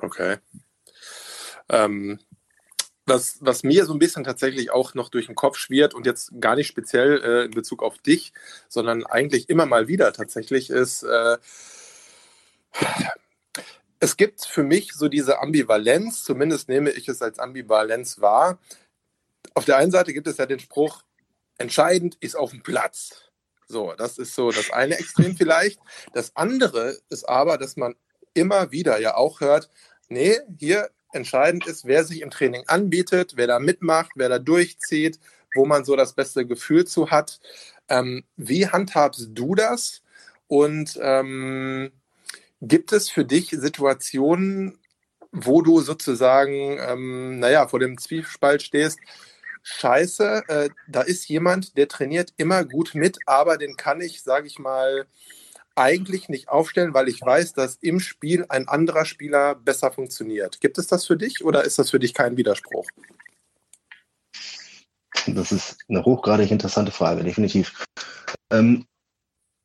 Okay. Ähm, was, was mir so ein bisschen tatsächlich auch noch durch den Kopf schwirrt und jetzt gar nicht speziell äh, in Bezug auf dich, sondern eigentlich immer mal wieder tatsächlich ist, äh, es gibt für mich so diese Ambivalenz, zumindest nehme ich es als Ambivalenz wahr. Auf der einen Seite gibt es ja den Spruch, entscheidend ist auf dem Platz. So, das ist so das eine Extrem vielleicht. Das andere ist aber, dass man immer wieder ja auch hört, nee, hier entscheidend ist, wer sich im Training anbietet, wer da mitmacht, wer da durchzieht, wo man so das beste Gefühl zu hat. Ähm, wie handhabst du das? Und ähm, gibt es für dich Situationen, wo du sozusagen, ähm, naja, vor dem Zwiespalt stehst, scheiße, äh, da ist jemand, der trainiert immer gut mit, aber den kann ich, sage ich mal, eigentlich nicht aufstellen, weil ich weiß, dass im Spiel ein anderer Spieler besser funktioniert. Gibt es das für dich oder ist das für dich kein Widerspruch? Das ist eine hochgradig interessante Frage, definitiv. Ähm,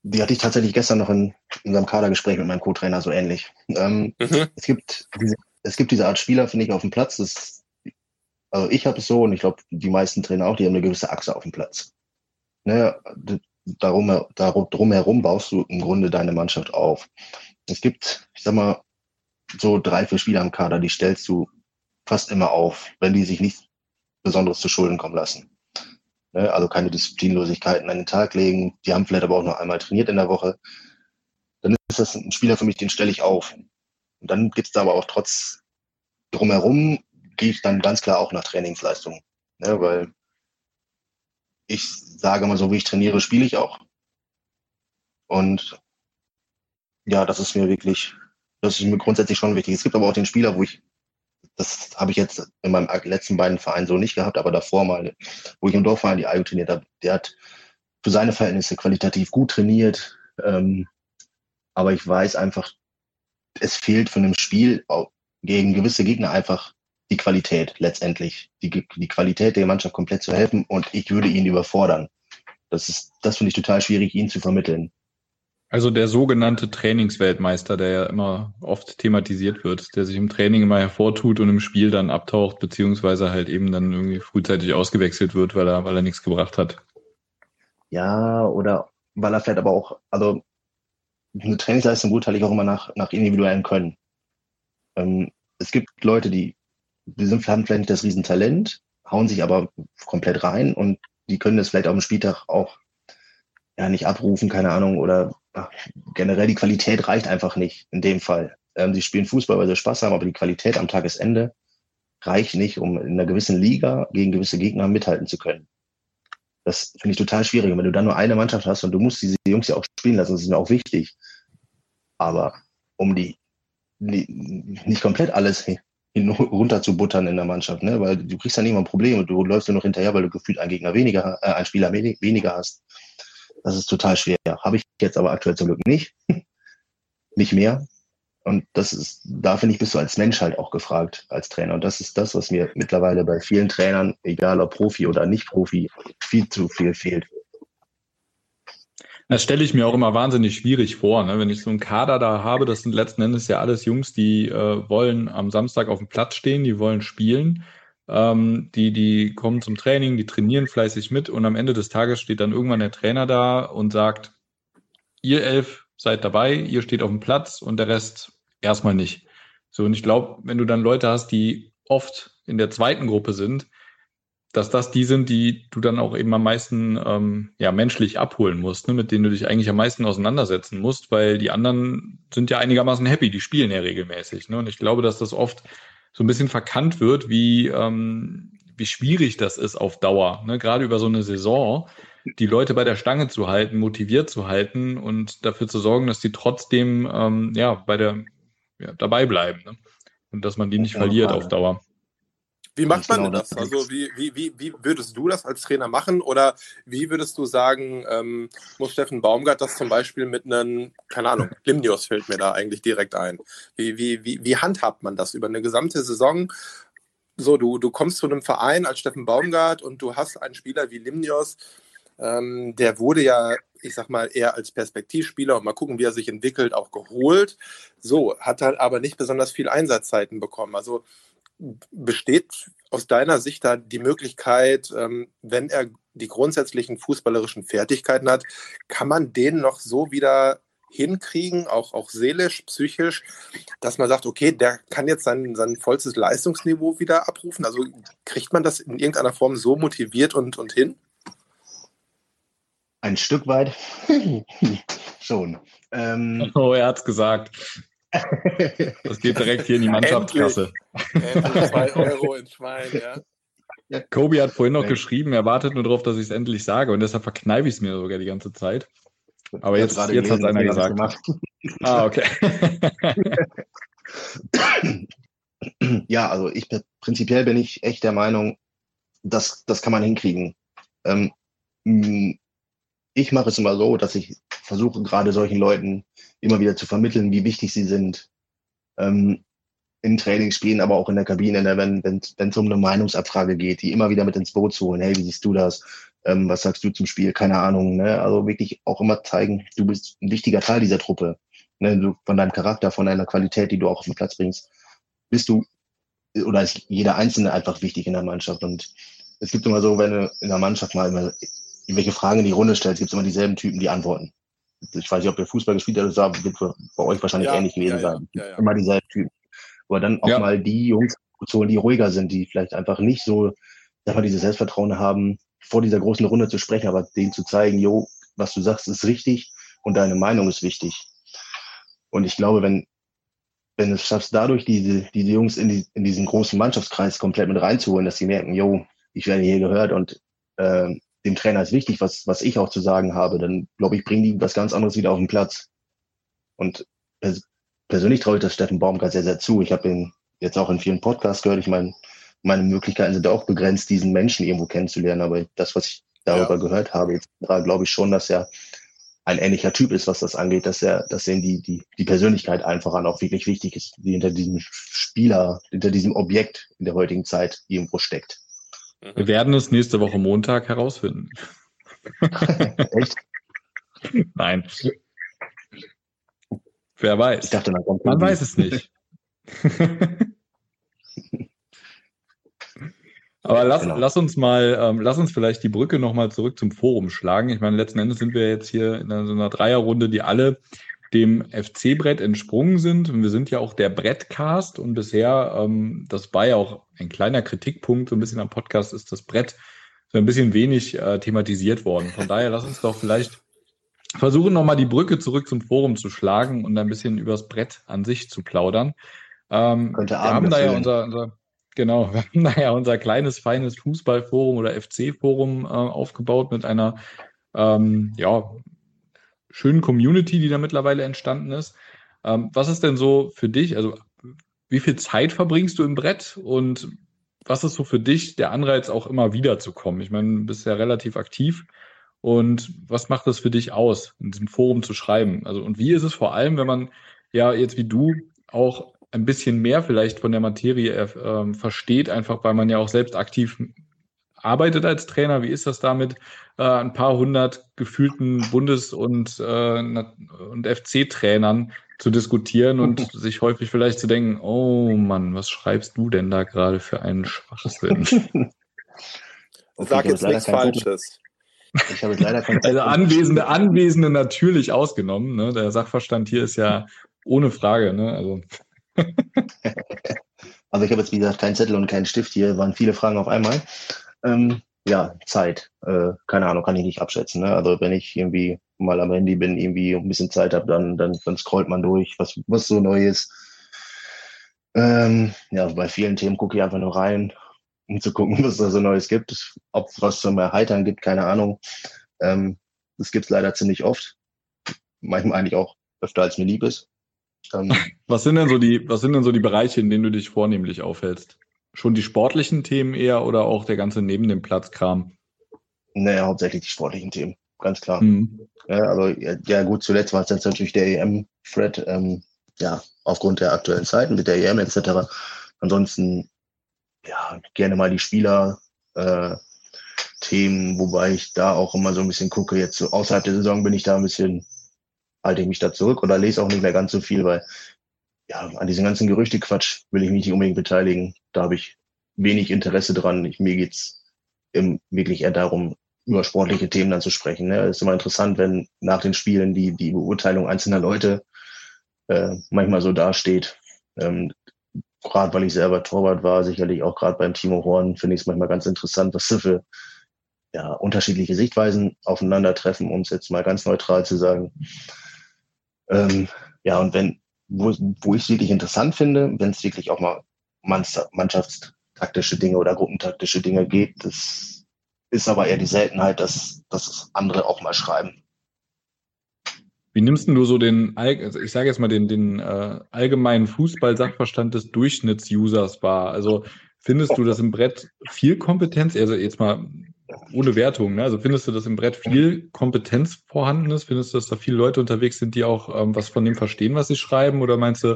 die hatte ich tatsächlich gestern noch in, in unserem Kadergespräch mit meinem Co-Trainer so ähnlich. Ähm, mhm. es, gibt diese, es gibt diese Art Spieler, finde ich, auf dem Platz. Das also ich habe es so und ich glaube, die meisten Trainer auch, die haben eine gewisse Achse auf dem Platz. Ne, darum, darum herum baust du im Grunde deine Mannschaft auf. Es gibt, ich sag mal, so drei, vier Spieler im Kader, die stellst du fast immer auf, wenn die sich nichts Besonderes zu Schulden kommen lassen. Ne, also keine Disziplinlosigkeiten an den Tag legen. Die haben vielleicht aber auch nur einmal trainiert in der Woche. Dann ist das ein Spieler für mich, den stelle ich auf. Und dann gibt's da aber auch trotz drumherum gehe ich dann ganz klar auch nach Trainingsleistung. Ne, weil ich sage mal so, wie ich trainiere, spiele ich auch. Und ja, das ist mir wirklich, das ist mir grundsätzlich schon wichtig. Es gibt aber auch den Spieler, wo ich, das habe ich jetzt in meinem letzten beiden Verein so nicht gehabt, aber davor mal, wo ich im Dorfverein die Ajo trainiert habe, der hat für seine Verhältnisse qualitativ gut trainiert. Ähm, aber ich weiß einfach, es fehlt von dem Spiel gegen gewisse Gegner einfach die Qualität letztendlich, die, die Qualität der Mannschaft komplett zu helfen und ich würde ihn überfordern. Das ist, das finde ich total schwierig, ihn zu vermitteln. Also der sogenannte Trainingsweltmeister, der ja immer oft thematisiert wird, der sich im Training immer hervortut und im Spiel dann abtaucht, beziehungsweise halt eben dann irgendwie frühzeitig ausgewechselt wird, weil er, weil er nichts gebracht hat. Ja, oder weil er vielleicht aber auch, also eine Trainingsleistung beurteile ich auch immer nach, nach individuellem Können. Ähm, es gibt Leute, die die sind, haben vielleicht nicht das Riesentalent, hauen sich aber komplett rein und die können das vielleicht auf dem Spieltag auch ja nicht abrufen, keine Ahnung, oder ach, generell die Qualität reicht einfach nicht in dem Fall. Ähm, sie spielen Fußball, weil sie Spaß haben, aber die Qualität am Tagesende reicht nicht, um in einer gewissen Liga gegen gewisse Gegner mithalten zu können. Das finde ich total schwierig. Und wenn du dann nur eine Mannschaft hast und du musst diese Jungs ja auch spielen lassen, das ist mir auch wichtig. Aber um die, die nicht komplett alles ihn runter zu buttern in der Mannschaft, ne? Weil du kriegst dann immer ein Problem und du läufst nur noch hinterher, weil du gefühlt einen Gegner weniger, äh, einen Spieler weniger hast. Das ist total schwer. Habe ich jetzt aber aktuell zum Glück nicht. nicht mehr. Und das ist, da finde ich, bist du als Mensch halt auch gefragt, als Trainer. Und das ist das, was mir mittlerweile bei vielen Trainern, egal ob Profi oder nicht Profi, viel zu viel fehlt. Das stelle ich mir auch immer wahnsinnig schwierig vor, ne? wenn ich so einen Kader da habe. Das sind letzten Endes ja alles Jungs, die äh, wollen am Samstag auf dem Platz stehen, die wollen spielen. Ähm, die, die kommen zum Training, die trainieren fleißig mit und am Ende des Tages steht dann irgendwann der Trainer da und sagt, ihr elf seid dabei, ihr steht auf dem Platz und der Rest erstmal nicht. So, und ich glaube, wenn du dann Leute hast, die oft in der zweiten Gruppe sind, dass das die sind, die du dann auch eben am meisten ähm, ja, menschlich abholen musst, ne, mit denen du dich eigentlich am meisten auseinandersetzen musst, weil die anderen sind ja einigermaßen happy, die spielen ja regelmäßig. Ne? Und ich glaube, dass das oft so ein bisschen verkannt wird, wie, ähm, wie schwierig das ist auf Dauer, ne? gerade über so eine Saison, die Leute bei der Stange zu halten, motiviert zu halten und dafür zu sorgen, dass die trotzdem ähm, ja, bei der, ja, dabei bleiben ne? und dass man die nicht verliert auf Dauer. Wie macht man genau das? das? Also wie, wie, wie, wie würdest du das als Trainer machen? Oder wie würdest du sagen, ähm, muss Steffen Baumgart das zum Beispiel mit einem, keine Ahnung, Limnios fällt mir da eigentlich direkt ein. Wie, wie, wie, wie handhabt man das über eine gesamte Saison? So, du, du kommst zu einem Verein als Steffen Baumgart und du hast einen Spieler wie Limnios, ähm, der wurde ja, ich sag mal, eher als Perspektivspieler und mal gucken, wie er sich entwickelt, auch geholt. So, hat halt aber nicht besonders viel Einsatzzeiten bekommen. Also besteht aus deiner Sicht da die Möglichkeit, ähm, wenn er die grundsätzlichen fußballerischen Fertigkeiten hat, kann man den noch so wieder hinkriegen, auch, auch seelisch, psychisch, dass man sagt, okay, der kann jetzt sein, sein vollstes Leistungsniveau wieder abrufen? Also kriegt man das in irgendeiner Form so motiviert und, und hin? Ein Stück weit schon. Ähm, oh, er hat es gesagt. Das geht direkt hier in die Mannschaftskasse. Endlich. zwei Euro ins Schwein, ja. Kobi hat vorhin noch geschrieben, er wartet nur darauf, dass ich es endlich sage und deshalb verkneife ich es mir sogar die ganze Zeit. Aber jetzt, jetzt hat es einer gesagt. Ah, okay. ja, also ich prinzipiell bin ich echt der Meinung, das, das kann man hinkriegen. Ähm, ich mache es immer so, dass ich versuche gerade solchen Leuten immer wieder zu vermitteln, wie wichtig sie sind. Ähm, in Trainingsspielen, aber auch in der Kabine, ne, wenn es wenn, um eine Meinungsabfrage geht, die immer wieder mit ins Boot zu holen. Hey, wie siehst du das? Ähm, was sagst du zum Spiel? Keine Ahnung. Ne? Also wirklich auch immer zeigen, du bist ein wichtiger Teil dieser Truppe. Ne? Du, von deinem Charakter, von deiner Qualität, die du auch auf den Platz bringst, bist du oder ist jeder Einzelne einfach wichtig in der Mannschaft. Und es gibt immer so, wenn du in der Mannschaft mal immer irgendwelche Fragen in die Runde stellst, gibt es immer dieselben Typen, die antworten. Ich weiß nicht, ob ihr Fußball gespielt habt, das wird bei euch wahrscheinlich ja, ähnlich gewesen ja, sein. Ja, immer dieselben Typen. Aber dann auch mal die Jungs zu holen, die ruhiger sind, die vielleicht einfach nicht so, sag mal, dieses Selbstvertrauen haben, vor dieser großen Runde zu sprechen, aber denen zu zeigen, jo, was du sagst, ist richtig und deine Meinung ist wichtig. Und ich glaube, wenn, wenn du es schaffst, dadurch diese, diese Jungs in, die, in diesen großen Mannschaftskreis komplett mit reinzuholen, dass sie merken, jo, ich werde hier gehört und äh, dem Trainer ist wichtig, was, was ich auch zu sagen habe, dann glaube ich, bringen die was ganz anderes wieder auf den Platz. Und pers persönlich traue ich das Steffen Baumgart sehr, sehr zu. Ich habe ihn jetzt auch in vielen Podcasts gehört. Ich meine, meine Möglichkeiten sind auch begrenzt, diesen Menschen irgendwo kennenzulernen. Aber das, was ich darüber ja. gehört habe, jetzt glaube ich schon, dass er ein ähnlicher Typ ist, was das angeht, dass er, dass ihm die, die, die Persönlichkeit einfach an auch wirklich wichtig ist, die hinter diesem Spieler, hinter diesem Objekt in der heutigen Zeit irgendwo steckt. Wir werden es nächste Woche Montag herausfinden. Echt? Nein. Wer weiß. Ich dachte, man weiß es nicht. Aber lass, genau. lass uns mal, ähm, lass uns vielleicht die Brücke nochmal zurück zum Forum schlagen. Ich meine, letzten Endes sind wir jetzt hier in so einer Dreierrunde, die alle dem FC-Brett entsprungen sind. Und wir sind ja auch der Brettcast und bisher, ähm, das war ja auch ein kleiner Kritikpunkt, so ein bisschen am Podcast, ist das Brett so ein bisschen wenig äh, thematisiert worden. Von daher lass uns doch vielleicht versuchen, nochmal die Brücke zurück zum Forum zu schlagen und ein bisschen übers Brett an sich zu plaudern. Ähm, wir haben da ja unser, unser Genau, wir haben da ja unser kleines, feines Fußballforum oder FC-Forum äh, aufgebaut mit einer ähm, ja, schönen Community, die da mittlerweile entstanden ist. Ähm, was ist denn so für dich, also wie viel Zeit verbringst du im Brett und was ist so für dich der Anreiz, auch immer wieder zu kommen? Ich meine, du bist ja relativ aktiv. Und was macht das für dich aus, in diesem Forum zu schreiben? Also, und wie ist es vor allem, wenn man ja jetzt wie du auch ein bisschen mehr vielleicht von der Materie äh, versteht, einfach weil man ja auch selbst aktiv arbeitet als Trainer. Wie ist das damit, äh, ein paar hundert gefühlten Bundes- und, äh, und FC-Trainern zu diskutieren und sich häufig vielleicht zu denken, oh Mann, was schreibst du denn da gerade für einen Schwachsinn? Sag jetzt nichts Falsches. Ich habe leider keine Also Anwesende, Anwesende natürlich ausgenommen. Ne? Der Sachverstand hier ist ja ohne Frage. Ne? Also. also ich habe jetzt, wie gesagt, keinen Zettel und keinen Stift hier, waren viele Fragen auf einmal. Ähm, ja, Zeit. Äh, keine Ahnung, kann ich nicht abschätzen. Ne? Also wenn ich irgendwie mal am Handy bin, irgendwie ein bisschen Zeit habe, dann, dann, dann scrollt man durch, was, was so neu ist. Ähm, ja, bei vielen Themen gucke ich einfach nur rein, um zu gucken, was da so Neues gibt. Ob es was zum Erheitern gibt, keine Ahnung. Ähm, das gibt es leider ziemlich oft. Manchmal eigentlich auch öfter, als mir lieb ist. Ähm, was sind denn so die, was sind denn so die Bereiche, in denen du dich vornehmlich aufhältst? Schon die sportlichen Themen eher oder auch der ganze neben dem Platzkram? Naja, hauptsächlich die sportlichen Themen, ganz klar. Mhm. Ja, aber ja gut, zuletzt war es jetzt natürlich der EM-Thread, ähm, ja, aufgrund der aktuellen Zeiten mit der EM etc. Ansonsten, ja, gerne mal die Spieler, äh, Themen, wobei ich da auch immer so ein bisschen gucke. Jetzt so außerhalb der Saison bin ich da ein bisschen halte ich mich da zurück oder lese auch nicht mehr ganz so viel, weil ja, an diesem ganzen Gerüchte-Quatsch will ich mich nicht unbedingt beteiligen. Da habe ich wenig Interesse dran. Ich, mir geht's im, wirklich eher darum, über sportliche Themen dann zu sprechen. Ne? Es ist immer interessant, wenn nach den Spielen die, die Beurteilung einzelner Leute äh, manchmal so dasteht. Ähm, gerade weil ich selber Torwart war, sicherlich auch gerade beim Timo Horn, finde ich es manchmal ganz interessant, was so für ja, unterschiedliche Sichtweisen aufeinandertreffen, um es jetzt mal ganz neutral zu sagen. Ähm, ja, und wenn, wo, wo ich es wirklich interessant finde, wenn es wirklich auch mal mannschaftstaktische Dinge oder gruppentaktische Dinge geht, das ist aber eher die Seltenheit, dass, dass andere auch mal schreiben. Wie nimmst du so den, also ich sage jetzt mal den, den äh, allgemeinen Fußball-Sachverstand des Durchschnittsusers wahr? Also findest du, dass im Brett viel Kompetenz, also jetzt mal ohne Wertung. Ne? Also findest du, dass im Brett viel Kompetenz vorhanden ist? Findest du, dass da viele Leute unterwegs sind, die auch ähm, was von dem verstehen, was sie schreiben? Oder meinst du,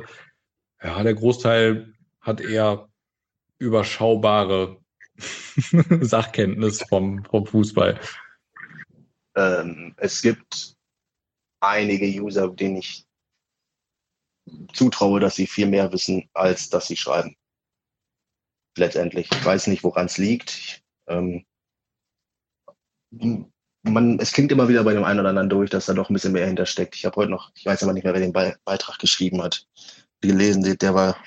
ja, der Großteil hat eher überschaubare Sachkenntnis vom, vom Fußball? Ähm, es gibt einige User, denen ich zutraue, dass sie viel mehr wissen, als dass sie schreiben. letztendlich. Ich weiß nicht, woran es liegt. Ich, ähm, man, es klingt immer wieder bei dem einen oder anderen durch, dass da doch ein bisschen mehr hintersteckt. Ich habe heute noch, ich weiß aber nicht mehr, wer den Be Beitrag geschrieben hat, gelesen, der war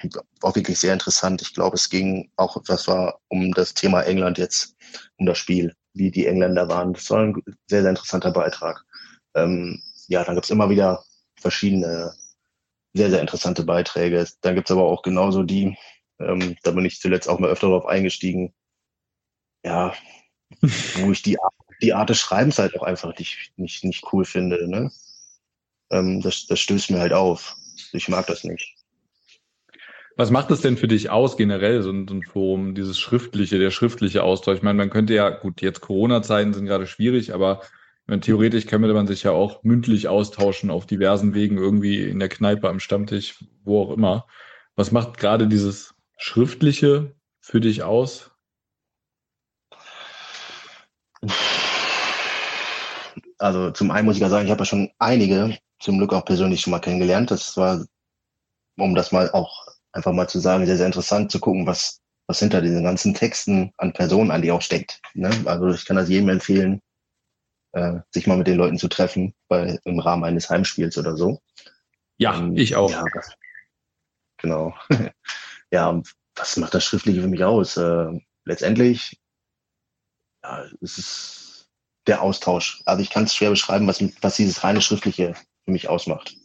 auch wirklich sehr interessant. Ich glaube, es ging auch, das war um das Thema England jetzt, um das Spiel, wie die Engländer waren. Das war ein sehr, sehr interessanter Beitrag. Ähm, ja, dann gibt's immer wieder verschiedene sehr, sehr interessante Beiträge. Dann gibt's aber auch genauso die, ähm, da bin ich zuletzt auch mal öfter darauf eingestiegen, ja, wo ich die, die Art des Schreibens halt auch einfach nicht, nicht, nicht cool finde. Ne? Ähm, das, das stößt mir halt auf. Ich mag das nicht. Was macht es denn für dich aus, generell, so ein, so ein, Forum, dieses schriftliche, der schriftliche Austausch? Ich meine, man könnte ja, gut, jetzt Corona-Zeiten sind gerade schwierig, aber meine, theoretisch könnte man sich ja auch mündlich austauschen auf diversen Wegen, irgendwie in der Kneipe, am Stammtisch, wo auch immer. Was macht gerade dieses Schriftliche für dich aus? Also zum einen muss ich ja sagen, ich habe ja schon einige zum Glück auch persönlich schon mal kennengelernt. Das war, um das mal auch einfach mal zu sagen, sehr, sehr interessant zu gucken, was, was hinter diesen ganzen Texten an Personen an die auch steckt. Ne? Also ich kann das jedem empfehlen, äh, sich mal mit den Leuten zu treffen, bei, im Rahmen eines Heimspiels oder so. Ja, ähm, ich auch. Ja, genau. ja, was macht das Schriftliche für mich aus? Äh, letztendlich, ja, es ist der Austausch. Also ich kann es schwer beschreiben, was, was dieses reine Schriftliche für mich ausmacht.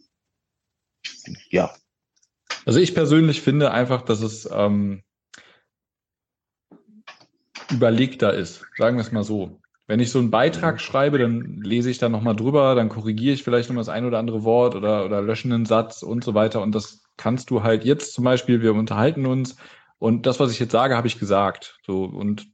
Ja, also ich persönlich finde einfach, dass es ähm, überlegter ist, sagen wir es mal so. Wenn ich so einen Beitrag schreibe, dann lese ich da nochmal drüber, dann korrigiere ich vielleicht noch das ein oder andere Wort oder, oder lösche einen Satz und so weiter. Und das kannst du halt jetzt zum Beispiel, wir unterhalten uns und das, was ich jetzt sage, habe ich gesagt. So, und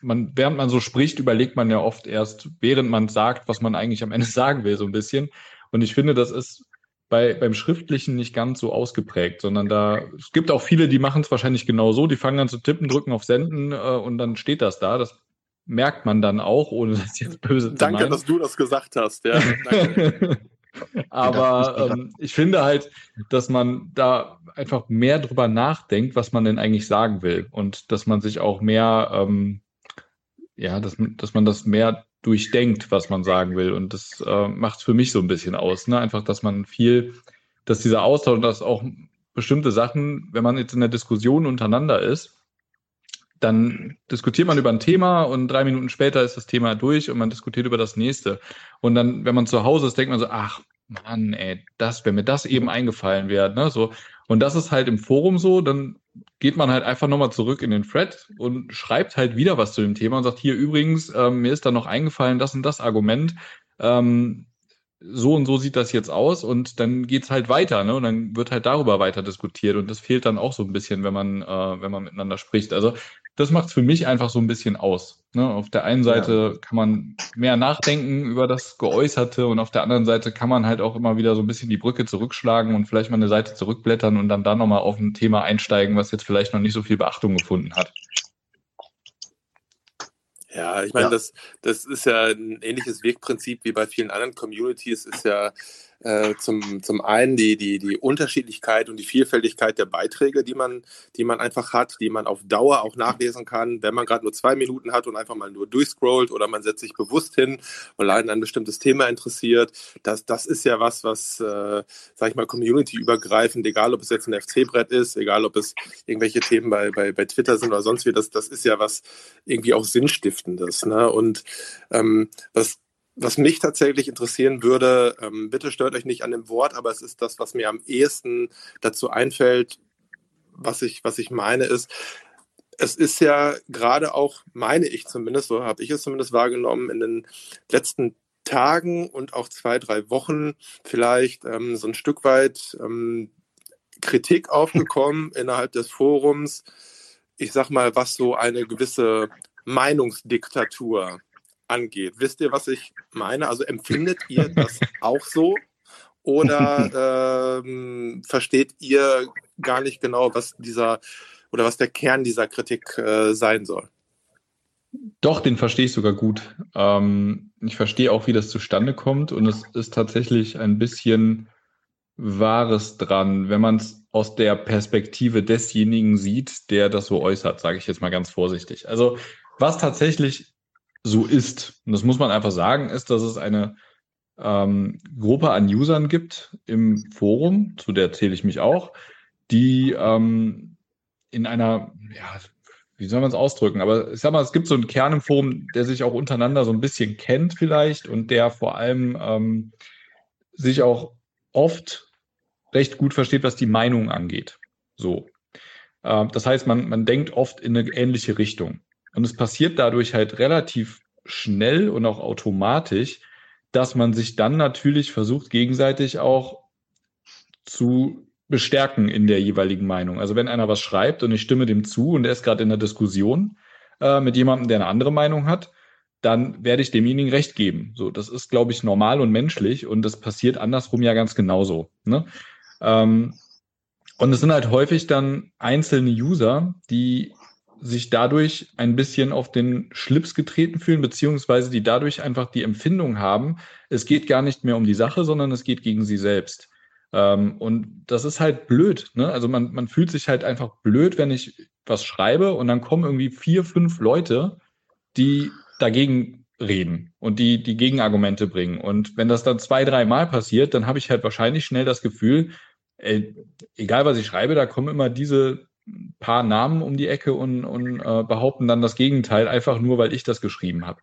man, während man so spricht, überlegt man ja oft erst, während man sagt, was man eigentlich am Ende sagen will, so ein bisschen. Und ich finde, das ist bei, beim Schriftlichen nicht ganz so ausgeprägt, sondern da, es gibt auch viele, die machen es wahrscheinlich genau so, die fangen an zu tippen, drücken auf Senden äh, und dann steht das da. Das merkt man dann auch, ohne das jetzt böse zu Danke, dass du das gesagt hast. Ja, Aber ähm, ich finde halt, dass man da einfach mehr drüber nachdenkt, was man denn eigentlich sagen will und dass man sich auch mehr, ähm, ja, dass, dass man das mehr durchdenkt, was man sagen will. Und das äh, macht es für mich so ein bisschen aus. Ne? Einfach, dass man viel, dass dieser Austausch, dass auch bestimmte Sachen, wenn man jetzt in der Diskussion untereinander ist, dann diskutiert man über ein Thema und drei Minuten später ist das Thema durch und man diskutiert über das nächste. Und dann, wenn man zu Hause ist, denkt man so, ach Mann, ey, das, wenn mir das eben eingefallen wäre, ne, so. Und das ist halt im Forum so, dann geht man halt einfach nochmal zurück in den Thread und schreibt halt wieder was zu dem Thema und sagt, hier übrigens, ähm, mir ist da noch eingefallen, das und das Argument. Ähm, so und so sieht das jetzt aus und dann geht's halt weiter, ne? Und dann wird halt darüber weiter diskutiert und das fehlt dann auch so ein bisschen, wenn man, äh, wenn man miteinander spricht. Also das macht für mich einfach so ein bisschen aus. Ne? Auf der einen Seite ja. kann man mehr nachdenken über das Geäußerte und auf der anderen Seite kann man halt auch immer wieder so ein bisschen die Brücke zurückschlagen und vielleicht mal eine Seite zurückblättern und dann da nochmal auf ein Thema einsteigen, was jetzt vielleicht noch nicht so viel Beachtung gefunden hat. Ja, ich meine, ja. das, das ist ja ein ähnliches Wegprinzip wie bei vielen anderen Communities, ist ja äh, zum, zum einen die, die, die Unterschiedlichkeit und die Vielfältigkeit der Beiträge, die man, die man einfach hat, die man auf Dauer auch nachlesen kann, wenn man gerade nur zwei Minuten hat und einfach mal nur durchscrollt oder man setzt sich bewusst hin, weil einen ein bestimmtes Thema interessiert. Das, das ist ja was, was, äh, sag ich mal, community-übergreifend, egal ob es jetzt ein FC-Brett ist, egal ob es irgendwelche Themen bei, bei, bei Twitter sind oder sonst wie, das, das ist ja was irgendwie auch Sinnstiftendes. Ne? Und ähm, was was mich tatsächlich interessieren würde, ähm, bitte stört euch nicht an dem Wort, aber es ist das, was mir am ehesten dazu einfällt, was ich, was ich meine, ist, es ist ja gerade auch, meine ich zumindest, so habe ich es zumindest wahrgenommen, in den letzten Tagen und auch zwei, drei Wochen vielleicht ähm, so ein Stück weit ähm, Kritik aufgekommen innerhalb des Forums. Ich sag mal, was so eine gewisse Meinungsdiktatur angeht. Wisst ihr, was ich meine? Also empfindet ihr das auch so? Oder ähm, versteht ihr gar nicht genau, was dieser oder was der Kern dieser Kritik äh, sein soll? Doch, den verstehe ich sogar gut. Ähm, ich verstehe auch, wie das zustande kommt und es ist tatsächlich ein bisschen Wahres dran, wenn man es aus der Perspektive desjenigen sieht, der das so äußert, sage ich jetzt mal ganz vorsichtig. Also was tatsächlich so ist, und das muss man einfach sagen, ist, dass es eine ähm, Gruppe an Usern gibt im Forum, zu der zähle ich mich auch, die ähm, in einer, ja, wie soll man es ausdrücken? Aber ich sag mal, es gibt so einen Kern im Forum, der sich auch untereinander so ein bisschen kennt vielleicht und der vor allem ähm, sich auch oft recht gut versteht, was die Meinung angeht. So. Äh, das heißt, man, man denkt oft in eine ähnliche Richtung. Und es passiert dadurch halt relativ schnell und auch automatisch, dass man sich dann natürlich versucht, gegenseitig auch zu bestärken in der jeweiligen Meinung. Also wenn einer was schreibt und ich stimme dem zu und er ist gerade in der Diskussion äh, mit jemandem, der eine andere Meinung hat, dann werde ich demjenigen recht geben. So, das ist, glaube ich, normal und menschlich und das passiert andersrum ja ganz genauso. Ne? Ähm, und es sind halt häufig dann einzelne User, die sich dadurch ein bisschen auf den Schlips getreten fühlen, beziehungsweise die dadurch einfach die Empfindung haben, es geht gar nicht mehr um die Sache, sondern es geht gegen sie selbst. Ähm, und das ist halt blöd. Ne? Also man, man fühlt sich halt einfach blöd, wenn ich was schreibe und dann kommen irgendwie vier, fünf Leute, die dagegen reden und die die Gegenargumente bringen. Und wenn das dann zwei, drei Mal passiert, dann habe ich halt wahrscheinlich schnell das Gefühl, ey, egal was ich schreibe, da kommen immer diese paar Namen um die Ecke und, und äh, behaupten dann das Gegenteil, einfach nur, weil ich das geschrieben habe.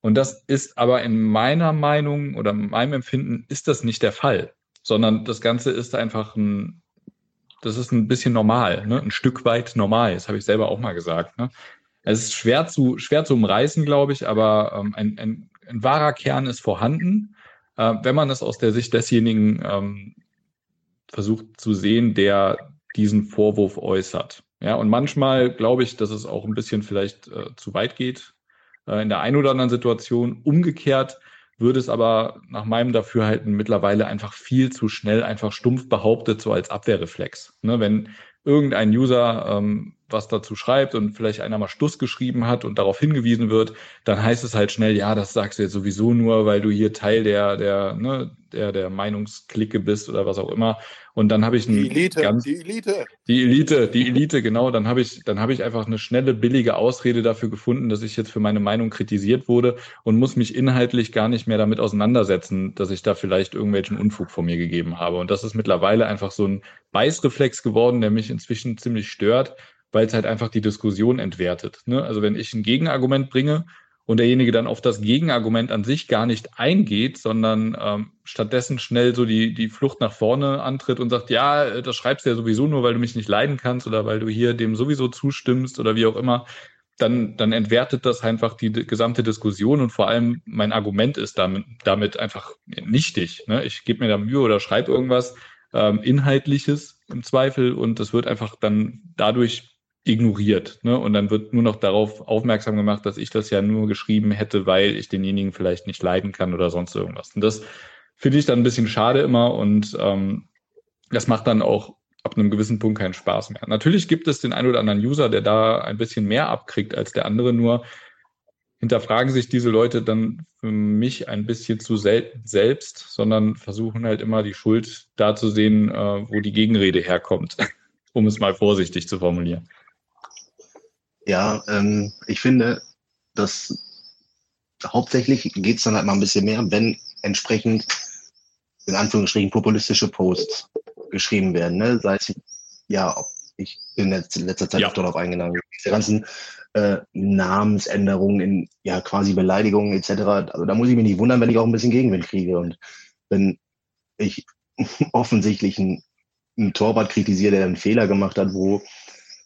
Und das ist aber in meiner Meinung oder meinem Empfinden ist das nicht der Fall, sondern das Ganze ist einfach ein, das ist ein bisschen normal, ne? ein Stück weit normal. Das habe ich selber auch mal gesagt. Ne? Es ist schwer zu, schwer zu umreißen, glaube ich, aber ähm, ein, ein, ein wahrer Kern ist vorhanden, äh, wenn man es aus der Sicht desjenigen ähm, versucht zu sehen, der diesen Vorwurf äußert. Ja, und manchmal glaube ich, dass es auch ein bisschen vielleicht äh, zu weit geht äh, in der einen oder anderen Situation. Umgekehrt würde es aber nach meinem Dafürhalten mittlerweile einfach viel zu schnell einfach stumpf behauptet, so als Abwehrreflex. Ne, wenn irgendein User ähm, was dazu schreibt und vielleicht einer mal Stuss geschrieben hat und darauf hingewiesen wird, dann heißt es halt schnell, ja, das sagst du jetzt sowieso nur, weil du hier Teil der, der, ne, der, der Meinungsklicke bist oder was auch immer. Und dann habe ich die Elite, ganz, die Elite, die Elite, die Elite, genau. Dann habe ich, dann habe ich einfach eine schnelle, billige Ausrede dafür gefunden, dass ich jetzt für meine Meinung kritisiert wurde und muss mich inhaltlich gar nicht mehr damit auseinandersetzen, dass ich da vielleicht irgendwelchen Unfug von mir gegeben habe. Und das ist mittlerweile einfach so ein Beißreflex geworden, der mich inzwischen ziemlich stört, weil es halt einfach die Diskussion entwertet. Ne? Also wenn ich ein Gegenargument bringe und derjenige dann auf das Gegenargument an sich gar nicht eingeht, sondern ähm, stattdessen schnell so die, die Flucht nach vorne antritt und sagt, ja, äh, das schreibst du ja sowieso nur, weil du mich nicht leiden kannst oder weil du hier dem sowieso zustimmst oder wie auch immer, dann, dann entwertet das einfach die gesamte Diskussion und vor allem mein Argument ist damit, damit einfach nichtig. Ne? Ich gebe mir da Mühe oder schreibe irgendwas ähm, Inhaltliches im Zweifel und das wird einfach dann dadurch ignoriert. Ne? Und dann wird nur noch darauf aufmerksam gemacht, dass ich das ja nur geschrieben hätte, weil ich denjenigen vielleicht nicht leiden kann oder sonst irgendwas. Und das finde ich dann ein bisschen schade immer und ähm, das macht dann auch ab einem gewissen Punkt keinen Spaß mehr. Natürlich gibt es den einen oder anderen User, der da ein bisschen mehr abkriegt als der andere, nur hinterfragen sich diese Leute dann für mich ein bisschen zu selten selbst, sondern versuchen halt immer die Schuld da zu sehen, äh, wo die Gegenrede herkommt, um es mal vorsichtig zu formulieren. Ja, ähm, ich finde, dass hauptsächlich geht es dann halt mal ein bisschen mehr, wenn entsprechend in Anführungsstrichen populistische Posts geschrieben werden. Ne? Sei es, ja, ich bin jetzt in letzter Zeit ja. darauf eingegangen, diese ganzen äh, Namensänderungen in ja quasi Beleidigungen etc. Also da muss ich mich nicht wundern, wenn ich auch ein bisschen Gegenwind kriege. Und wenn ich offensichtlich einen, einen Torwart kritisiere, der einen Fehler gemacht hat, wo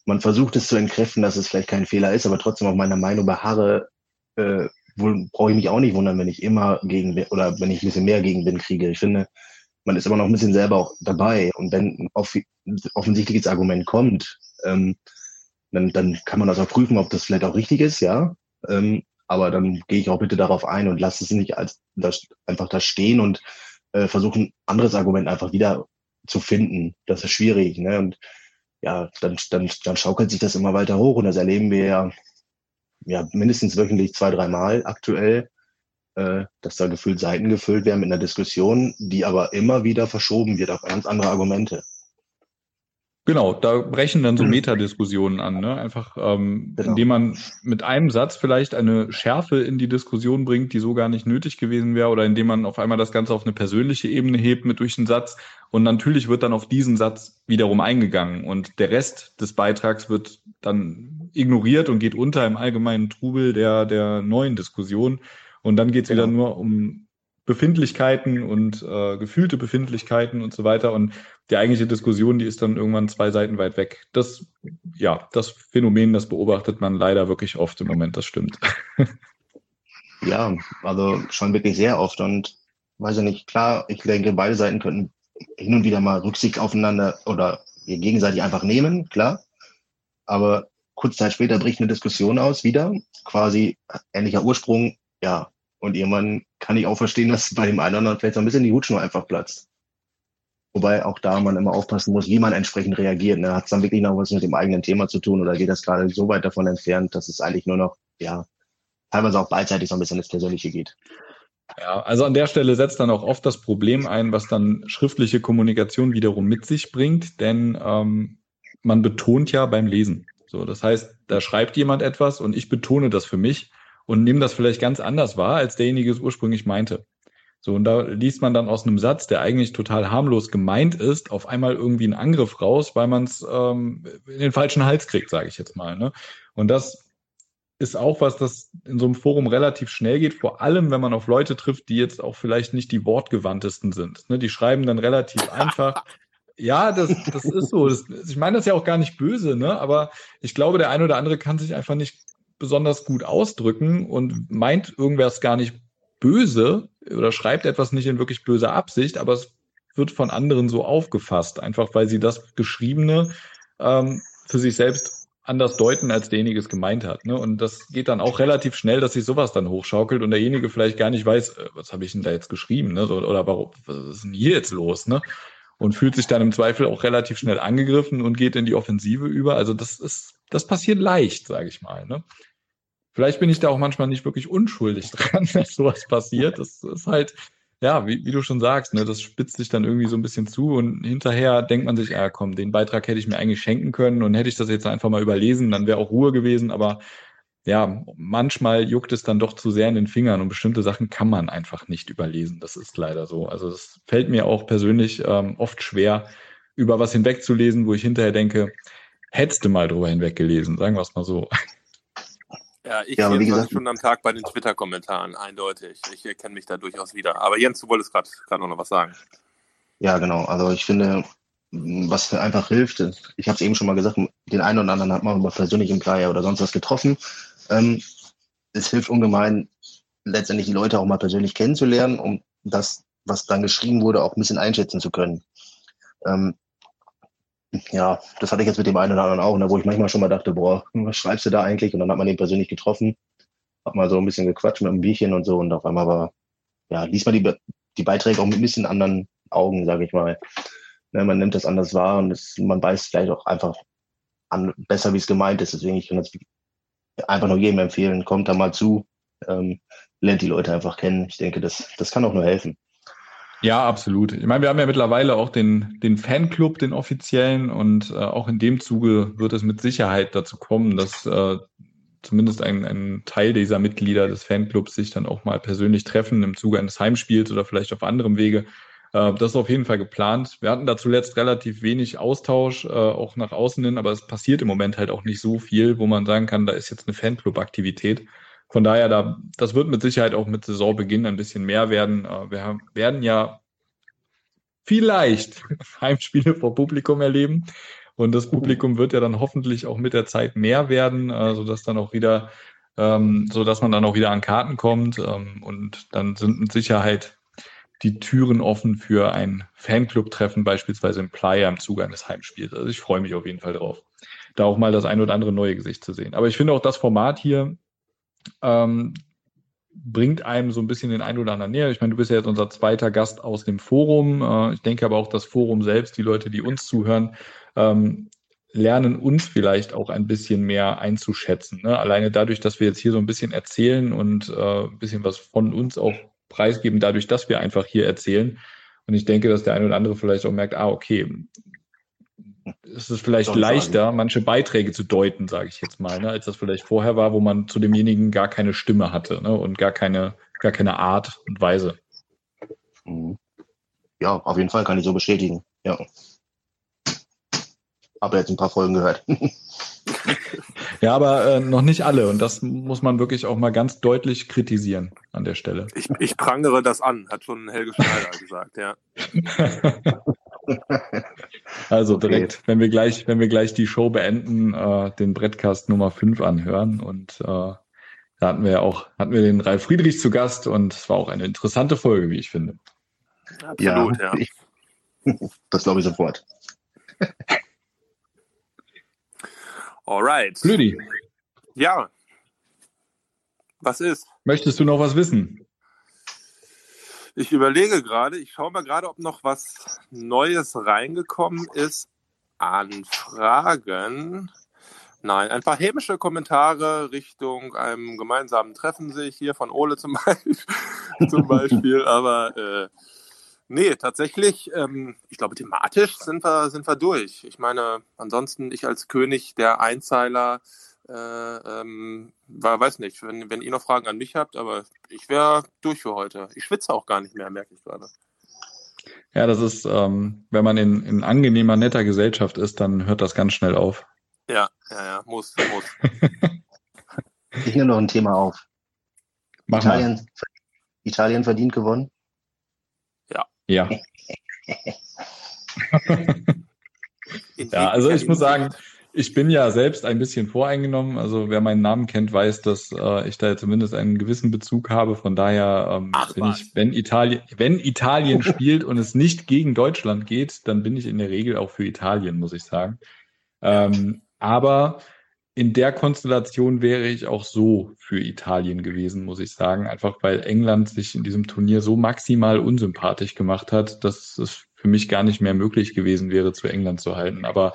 man versucht es zu entkräften, dass es vielleicht kein Fehler ist, aber trotzdem auf meiner Meinung beharre, äh, brauche ich mich auch nicht wundern, wenn ich immer gegen oder wenn ich ein bisschen mehr gegen bin kriege. Ich finde, man ist immer noch ein bisschen selber auch dabei. Und wenn ein off offensichtliches Argument kommt, ähm, dann, dann kann man das auch prüfen, ob das vielleicht auch richtig ist, ja. Ähm, aber dann gehe ich auch bitte darauf ein und lasse es nicht als das, einfach da stehen und äh, versuche ein anderes Argument einfach wieder zu finden. Das ist schwierig. Ne? Und ja, dann, dann, dann schaukelt sich das immer weiter hoch und das erleben wir ja, ja mindestens wöchentlich zwei, dreimal aktuell. Äh, dass da gefühlt Seiten gefüllt werden mit einer Diskussion, die aber immer wieder verschoben wird auf ganz andere Argumente. Genau, da brechen dann so Metadiskussionen an, ne? Einfach, ähm, genau. indem man mit einem Satz vielleicht eine Schärfe in die Diskussion bringt, die so gar nicht nötig gewesen wäre, oder indem man auf einmal das Ganze auf eine persönliche Ebene hebt mit durch den Satz. Und natürlich wird dann auf diesen Satz wiederum eingegangen. Und der Rest des Beitrags wird dann ignoriert und geht unter im allgemeinen Trubel der, der neuen Diskussion. Und dann geht es genau. wieder nur um Befindlichkeiten und äh, gefühlte Befindlichkeiten und so weiter. Und die eigentliche Diskussion, die ist dann irgendwann zwei Seiten weit weg. Das, ja, das Phänomen, das beobachtet man leider wirklich oft im Moment, das stimmt. ja, also schon wirklich sehr oft. Und weiß ich nicht, klar, ich denke, beide Seiten könnten hin und wieder mal Rücksicht aufeinander oder gegenseitig einfach nehmen, klar. Aber kurz Zeit später bricht eine Diskussion aus, wieder, quasi ähnlicher Ursprung, ja, und irgendwann kann ich auch verstehen, dass bei dem einen oder anderen vielleicht so ein bisschen die Hutschnur einfach platzt. Wobei auch da man immer aufpassen muss, wie man entsprechend reagiert. Ne? Hat es dann wirklich noch was mit dem eigenen Thema zu tun oder geht das gerade so weit davon entfernt, dass es eigentlich nur noch, ja, teilweise auch beidseitig so ein bisschen ins Persönliche geht. Ja, also an der Stelle setzt dann auch oft das Problem ein, was dann schriftliche Kommunikation wiederum mit sich bringt, denn ähm, man betont ja beim Lesen. So, das heißt, da schreibt jemand etwas und ich betone das für mich und nehmen das vielleicht ganz anders wahr, als derjenige es ursprünglich meinte. So, und da liest man dann aus einem Satz, der eigentlich total harmlos gemeint ist, auf einmal irgendwie einen Angriff raus, weil man es ähm, in den falschen Hals kriegt, sage ich jetzt mal. Ne? Und das ist auch was, das in so einem Forum relativ schnell geht, vor allem wenn man auf Leute trifft, die jetzt auch vielleicht nicht die wortgewandtesten sind. Ne? Die schreiben dann relativ einfach. Ja, das, das ist so. Das, ich meine das ja auch gar nicht böse, ne? aber ich glaube, der eine oder andere kann sich einfach nicht besonders gut ausdrücken und meint irgendwas gar nicht böse oder schreibt etwas nicht in wirklich böser Absicht, aber es wird von anderen so aufgefasst, einfach weil sie das Geschriebene ähm, für sich selbst anders deuten, als derjenige es gemeint hat. Ne? Und das geht dann auch relativ schnell, dass sich sowas dann hochschaukelt und derjenige vielleicht gar nicht weiß, äh, was habe ich denn da jetzt geschrieben, ne? oder warum, was ist denn hier jetzt los, ne? Und fühlt sich dann im Zweifel auch relativ schnell angegriffen und geht in die Offensive über. Also das ist, das passiert leicht, sage ich mal. Ne? Vielleicht bin ich da auch manchmal nicht wirklich unschuldig dran, dass sowas passiert. Das ist halt, ja, wie, wie du schon sagst, ne, das spitzt sich dann irgendwie so ein bisschen zu und hinterher denkt man sich, ja komm, den Beitrag hätte ich mir eigentlich schenken können und hätte ich das jetzt einfach mal überlesen, dann wäre auch Ruhe gewesen, aber ja, manchmal juckt es dann doch zu sehr in den Fingern und bestimmte Sachen kann man einfach nicht überlesen. Das ist leider so. Also es fällt mir auch persönlich ähm, oft schwer, über was hinwegzulesen, wo ich hinterher denke, hättest du mal drüber hinweggelesen, sagen wir es mal so. Ja, ich ja, wie gesagt, schon am Tag bei den Twitter-Kommentaren, eindeutig. Ich erkenne mich da durchaus wieder. Aber Jens, du wolltest gerade noch was sagen. Ja, genau. Also ich finde, was einfach hilft, ich habe es eben schon mal gesagt, den einen oder anderen hat man mal persönlich im Flyer oder sonst was getroffen. Ähm, es hilft ungemein, letztendlich die Leute auch mal persönlich kennenzulernen, um das, was dann geschrieben wurde, auch ein bisschen einschätzen zu können. Ähm, ja, das hatte ich jetzt mit dem einen oder anderen auch, ne, wo ich manchmal schon mal dachte, boah, was schreibst du da eigentlich? Und dann hat man den persönlich getroffen, hat mal so ein bisschen gequatscht mit einem Bierchen und so und auf einmal war, ja, liest man die, die Beiträge auch mit ein bisschen anderen Augen, sage ich mal. Ne, man nimmt das anders wahr und es, man weiß vielleicht auch einfach an, besser, wie es gemeint ist. Deswegen, ich kann das einfach nur jedem empfehlen, kommt da mal zu, ähm, lernt die Leute einfach kennen. Ich denke, das, das kann auch nur helfen. Ja, absolut. Ich meine, wir haben ja mittlerweile auch den, den Fanclub, den offiziellen, und äh, auch in dem Zuge wird es mit Sicherheit dazu kommen, dass äh, zumindest ein, ein Teil dieser Mitglieder des Fanclubs sich dann auch mal persönlich treffen im Zuge eines Heimspiels oder vielleicht auf anderem Wege. Äh, das ist auf jeden Fall geplant. Wir hatten da zuletzt relativ wenig Austausch, äh, auch nach außen hin, aber es passiert im Moment halt auch nicht so viel, wo man sagen kann, da ist jetzt eine Fanclub-Aktivität. Von daher, da, das wird mit Sicherheit auch mit Saisonbeginn ein bisschen mehr werden. Äh, wir haben, werden ja vielleicht Heimspiele vor Publikum erleben. Und das Publikum wird ja dann hoffentlich auch mit der Zeit mehr werden, äh, sodass dann auch wieder, ähm, so dass man dann auch wieder an Karten kommt. Ähm, und dann sind mit Sicherheit die Türen offen für ein Fanclub-Treffen, beispielsweise im Playa im Zuge eines Heimspiels. Also ich freue mich auf jeden Fall drauf, da auch mal das ein oder andere neue Gesicht zu sehen. Aber ich finde auch das Format hier ähm, bringt einem so ein bisschen den ein oder anderen näher. Ich meine, du bist ja jetzt unser zweiter Gast aus dem Forum. Äh, ich denke aber auch das Forum selbst, die Leute, die uns zuhören, ähm, lernen uns vielleicht auch ein bisschen mehr einzuschätzen. Ne? Alleine dadurch, dass wir jetzt hier so ein bisschen erzählen und äh, ein bisschen was von uns auch preisgeben, dadurch, dass wir einfach hier erzählen. Und ich denke, dass der eine oder andere vielleicht auch merkt, ah, okay, es ist vielleicht leichter, sagen. manche Beiträge zu deuten, sage ich jetzt mal, ne, als das vielleicht vorher war, wo man zu demjenigen gar keine Stimme hatte ne, und gar keine, gar keine Art und Weise. Mhm. Ja, auf jeden Fall kann ich so bestätigen. Ja. Habe jetzt ein paar Folgen gehört. ja, aber äh, noch nicht alle. Und das muss man wirklich auch mal ganz deutlich kritisieren an der Stelle. Ich, ich prangere das an, hat schon Helge Schneider gesagt, ja. also okay. direkt, wenn wir gleich, wenn wir gleich die Show beenden, äh, den Brettcast Nummer 5 anhören. Und äh, da hatten wir ja auch, hatten wir den Ralf Friedrich zu Gast und es war auch eine interessante Folge, wie ich finde. Absolut, ja. ja. Ich, das glaube ich sofort. Alright. Blüdi. Ja. Was ist? Möchtest du noch was wissen? Ich überlege gerade, ich schaue mal gerade, ob noch was Neues reingekommen ist an Fragen. Nein, ein paar hämische Kommentare Richtung einem gemeinsamen Treffen sehe ich hier von Ole zum Beispiel. zum Beispiel aber äh, Nee, tatsächlich, ähm, ich glaube, thematisch sind wir, sind wir durch. Ich meine, ansonsten, ich als König der Einzeiler, äh, ähm, weiß nicht, wenn, wenn ihr noch Fragen an mich habt, aber ich wäre durch für heute. Ich schwitze auch gar nicht mehr, merke ich gerade. Ja, das ist, ähm, wenn man in, in angenehmer, netter Gesellschaft ist, dann hört das ganz schnell auf. Ja, ja, ja, muss, muss. ich nehme noch ein Thema auf. Mach Italien, Italien verdient gewonnen. Ja. ja, also ich muss sagen, ich bin ja selbst ein bisschen voreingenommen. Also wer meinen Namen kennt, weiß, dass äh, ich da zumindest einen gewissen Bezug habe. Von daher ähm, Ach, bin was. ich, wenn Italien, wenn Italien spielt und es nicht gegen Deutschland geht, dann bin ich in der Regel auch für Italien, muss ich sagen. Ähm, aber in der Konstellation wäre ich auch so für Italien gewesen, muss ich sagen. Einfach weil England sich in diesem Turnier so maximal unsympathisch gemacht hat, dass es für mich gar nicht mehr möglich gewesen wäre, zu England zu halten. Aber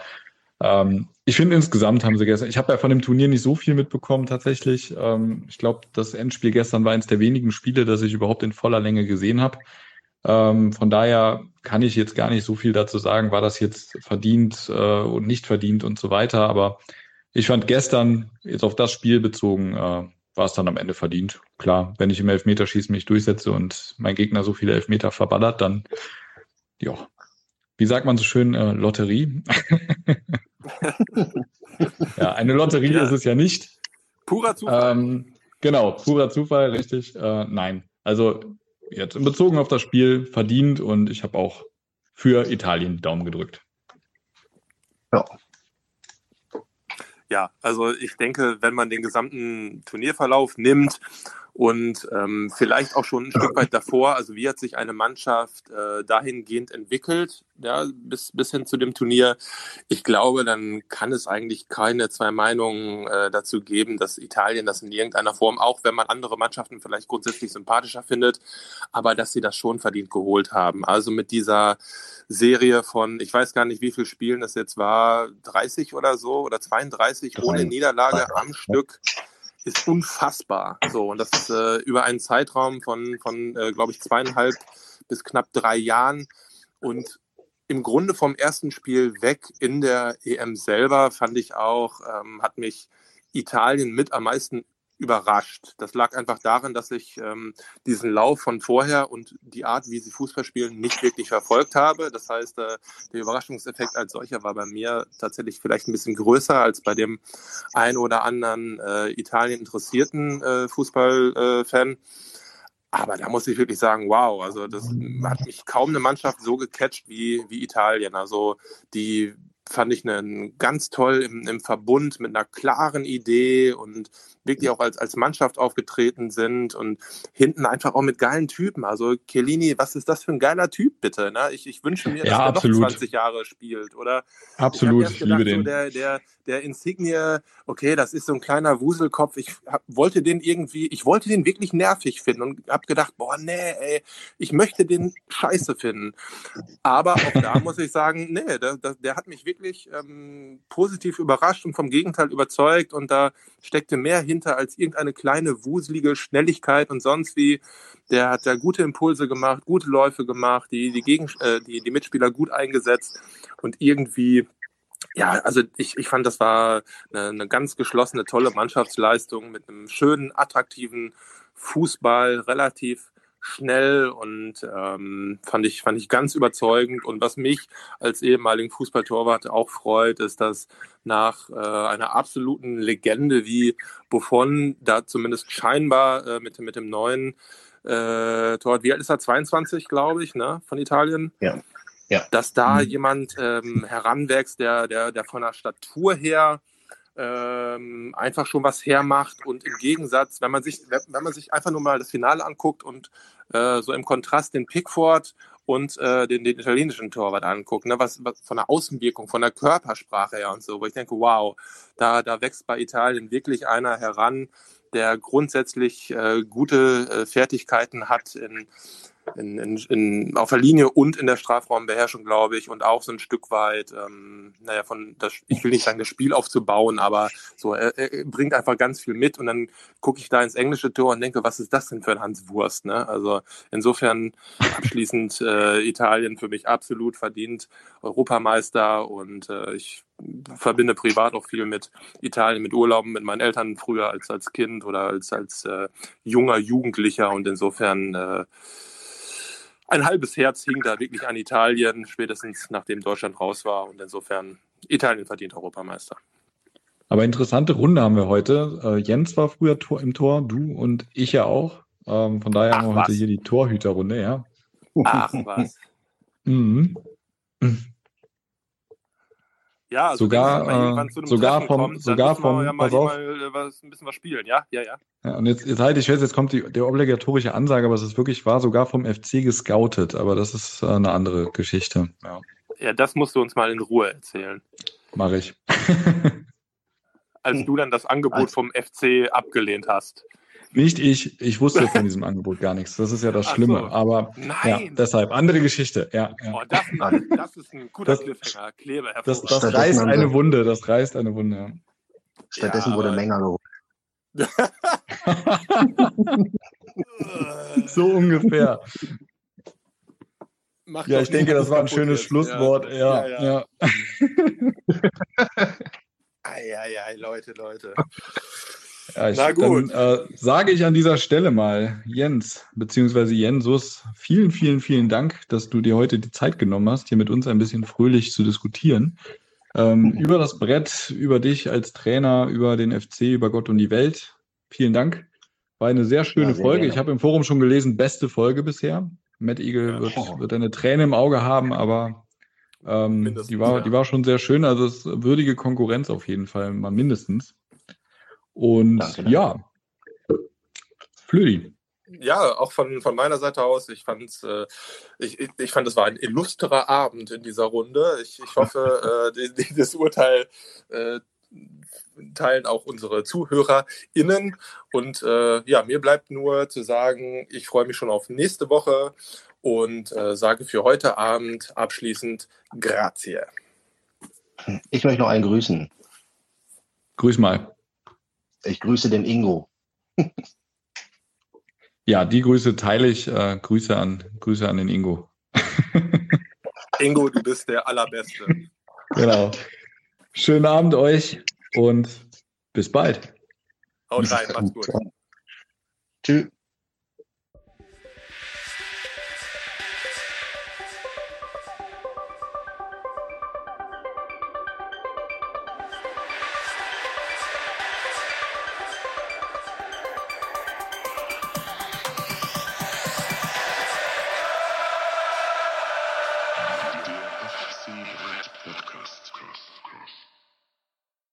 ähm, ich finde insgesamt haben sie gestern, ich habe ja von dem Turnier nicht so viel mitbekommen tatsächlich. Ähm, ich glaube, das Endspiel gestern war eines der wenigen Spiele, das ich überhaupt in voller Länge gesehen habe. Ähm, von daher kann ich jetzt gar nicht so viel dazu sagen, war das jetzt verdient äh, und nicht verdient und so weiter. Aber ich fand gestern, jetzt auf das Spiel bezogen, äh, war es dann am Ende verdient. Klar, wenn ich im Elfmeterschießen mich durchsetze und mein Gegner so viele Elfmeter verballert, dann, ja, wie sagt man so schön, äh, Lotterie. ja, eine Lotterie ja. ist es ja nicht. Purer Zufall. Ähm, genau, purer Zufall, richtig. Äh, nein, also jetzt in Bezug auf das Spiel verdient und ich habe auch für Italien Daumen gedrückt. Ja, ja, also ich denke, wenn man den gesamten Turnierverlauf nimmt und ähm, vielleicht auch schon ein Stück weit davor, also wie hat sich eine Mannschaft äh, dahingehend entwickelt, ja, bis, bis hin zu dem Turnier. Ich glaube, dann kann es eigentlich keine zwei Meinungen äh, dazu geben, dass Italien das in irgendeiner Form, auch wenn man andere Mannschaften vielleicht grundsätzlich sympathischer findet, aber dass sie das schon verdient geholt haben. Also mit dieser Serie von, ich weiß gar nicht, wie viel Spielen das jetzt war, 30 oder so oder 32 ohne Niederlage am Stück ist unfassbar. So, und das ist äh, über einen Zeitraum von, von äh, glaube ich, zweieinhalb bis knapp drei Jahren. Und im Grunde vom ersten Spiel weg in der EM selber fand ich auch, ähm, hat mich Italien mit am meisten überrascht. Das lag einfach daran, dass ich ähm, diesen Lauf von vorher und die Art, wie sie Fußball spielen, nicht wirklich verfolgt habe. Das heißt, äh, der Überraschungseffekt als solcher war bei mir tatsächlich vielleicht ein bisschen größer als bei dem ein oder anderen äh, Italien interessierten äh, Fußballfan. Äh, aber da muss ich wirklich sagen, wow, also das hat mich kaum eine Mannschaft so gecatcht wie, wie Italien. Also die fand ich einen ganz toll im, im Verbund mit einer klaren Idee und wirklich auch als, als Mannschaft aufgetreten sind und hinten einfach auch mit geilen Typen. Also Chiellini, was ist das für ein geiler Typ, bitte? Ne? Ich, ich wünsche mir, dass ja, er noch 20 Jahre spielt. Oder absolut, ich, ich liebe den. So der, der, der Insignie, okay, das ist so ein kleiner Wuselkopf. Ich hab, wollte den irgendwie, ich wollte den wirklich nervig finden und habe gedacht, boah, nee, ey, ich möchte den scheiße finden. Aber auch da muss ich sagen, nee, der, der, der hat mich wirklich wirklich ähm, positiv überrascht und vom Gegenteil überzeugt und da steckte mehr hinter als irgendeine kleine wuselige Schnelligkeit und sonst wie. Der hat da gute Impulse gemacht, gute Läufe gemacht, die die, Gegen äh, die, die Mitspieler gut eingesetzt und irgendwie ja, also ich, ich fand, das war eine, eine ganz geschlossene, tolle Mannschaftsleistung mit einem schönen, attraktiven Fußball, relativ schnell und ähm, fand ich fand ich ganz überzeugend und was mich als ehemaligen Fußballtorwart auch freut, ist, dass nach äh, einer absoluten Legende wie Buffon da zumindest scheinbar äh, mit mit dem neuen äh, Torwart, wie alt ist er 22, glaube ich, ne, von Italien. Ja. Ja. Dass da mhm. jemand ähm, heranwächst, der der der von der Statur her ähm, einfach schon was hermacht und im Gegensatz, wenn man sich, wenn man sich einfach nur mal das Finale anguckt und äh, so im Kontrast den Pickford und äh, den, den italienischen Torwart anguckt, ne, was, was von der Außenwirkung, von der Körpersprache her und so, wo ich denke, wow, da, da wächst bei Italien wirklich einer heran, der grundsätzlich äh, gute äh, Fertigkeiten hat in in, in, in, auf der Linie und in der Strafraumbeherrschung, glaube ich, und auch so ein Stück weit, ähm, naja, von das, ich will nicht sagen, das Spiel aufzubauen, aber so, er, er bringt einfach ganz viel mit und dann gucke ich da ins englische Tor und denke, was ist das denn für ein Hans Wurst, ne? Also insofern abschließend äh, Italien für mich absolut verdient Europameister und äh, ich verbinde privat auch viel mit Italien, mit Urlauben mit meinen Eltern früher als als Kind oder als als äh, junger Jugendlicher und insofern äh, ein halbes Herz hing da wirklich an Italien, spätestens nachdem Deutschland raus war. Und insofern, Italien verdient Europameister. Aber interessante Runde haben wir heute. Äh, Jens war früher Tor im Tor, du und ich ja auch. Ähm, von daher Ach, haben wir was? heute hier die Torhüterrunde, ja. Ach was. mhm. Ja, also sogar, äh, sogar vom, kommt, sogar vom, ja mal, mal äh, was, ein bisschen was spielen, ja, ja, ja. ja und jetzt, jetzt halte ich fest, jetzt kommt die, der obligatorische Ansage, aber es ist wirklich wahr, sogar vom FC gescoutet, aber das ist äh, eine andere Geschichte. Ja. ja, das musst du uns mal in Ruhe erzählen. Mache ich. Als du dann das Angebot vom FC abgelehnt hast. Nicht ich, ich wusste von diesem Angebot gar nichts. Das ist ja das Schlimme. So. Aber ja, deshalb, andere Geschichte. Ja, ja. Oh, das, das, ist ein guter das, Cliffhanger. Klebe das, das reißt eine Wunde, das reißt eine Wunde. Ja. Stattdessen ja, wurde Menger geholt. so ungefähr. Macht ja, ich denke, das war ein schönes jetzt. Schlusswort. Ja, ja. ja. Eieiei, Leute, Leute. Ja, ich, Na gut. Dann äh, sage ich an dieser Stelle mal, Jens, beziehungsweise Jensus, vielen, vielen, vielen Dank, dass du dir heute die Zeit genommen hast, hier mit uns ein bisschen fröhlich zu diskutieren. Ähm, mhm. Über das Brett, über dich als Trainer, über den FC, über Gott und die Welt. Vielen Dank. War eine sehr schöne ja, sehr Folge. Gerne. Ich habe im Forum schon gelesen, beste Folge bisher. Matt Eagle wird, oh. wird eine Träne im Auge haben, aber ähm, die, war, ja. die war schon sehr schön. Also es ist würdige Konkurrenz auf jeden Fall, mal mindestens. Und danke, ja, Flödi. Ja, auch von, von meiner Seite aus. Ich, fand's, äh, ich, ich fand, es war ein illustrer Abend in dieser Runde. Ich, ich hoffe, äh, das Urteil äh, teilen auch unsere ZuhörerInnen. Und äh, ja, mir bleibt nur zu sagen, ich freue mich schon auf nächste Woche und äh, sage für heute Abend abschließend Grazie. Ich möchte noch einen grüßen. Grüß mal. Ich grüße den Ingo. ja, die Grüße teile ich. Äh, Grüße, an, Grüße an den Ingo. Ingo, du bist der Allerbeste. Genau. Schönen Abend euch und bis bald. Haut rein, macht's gut. Tschüss.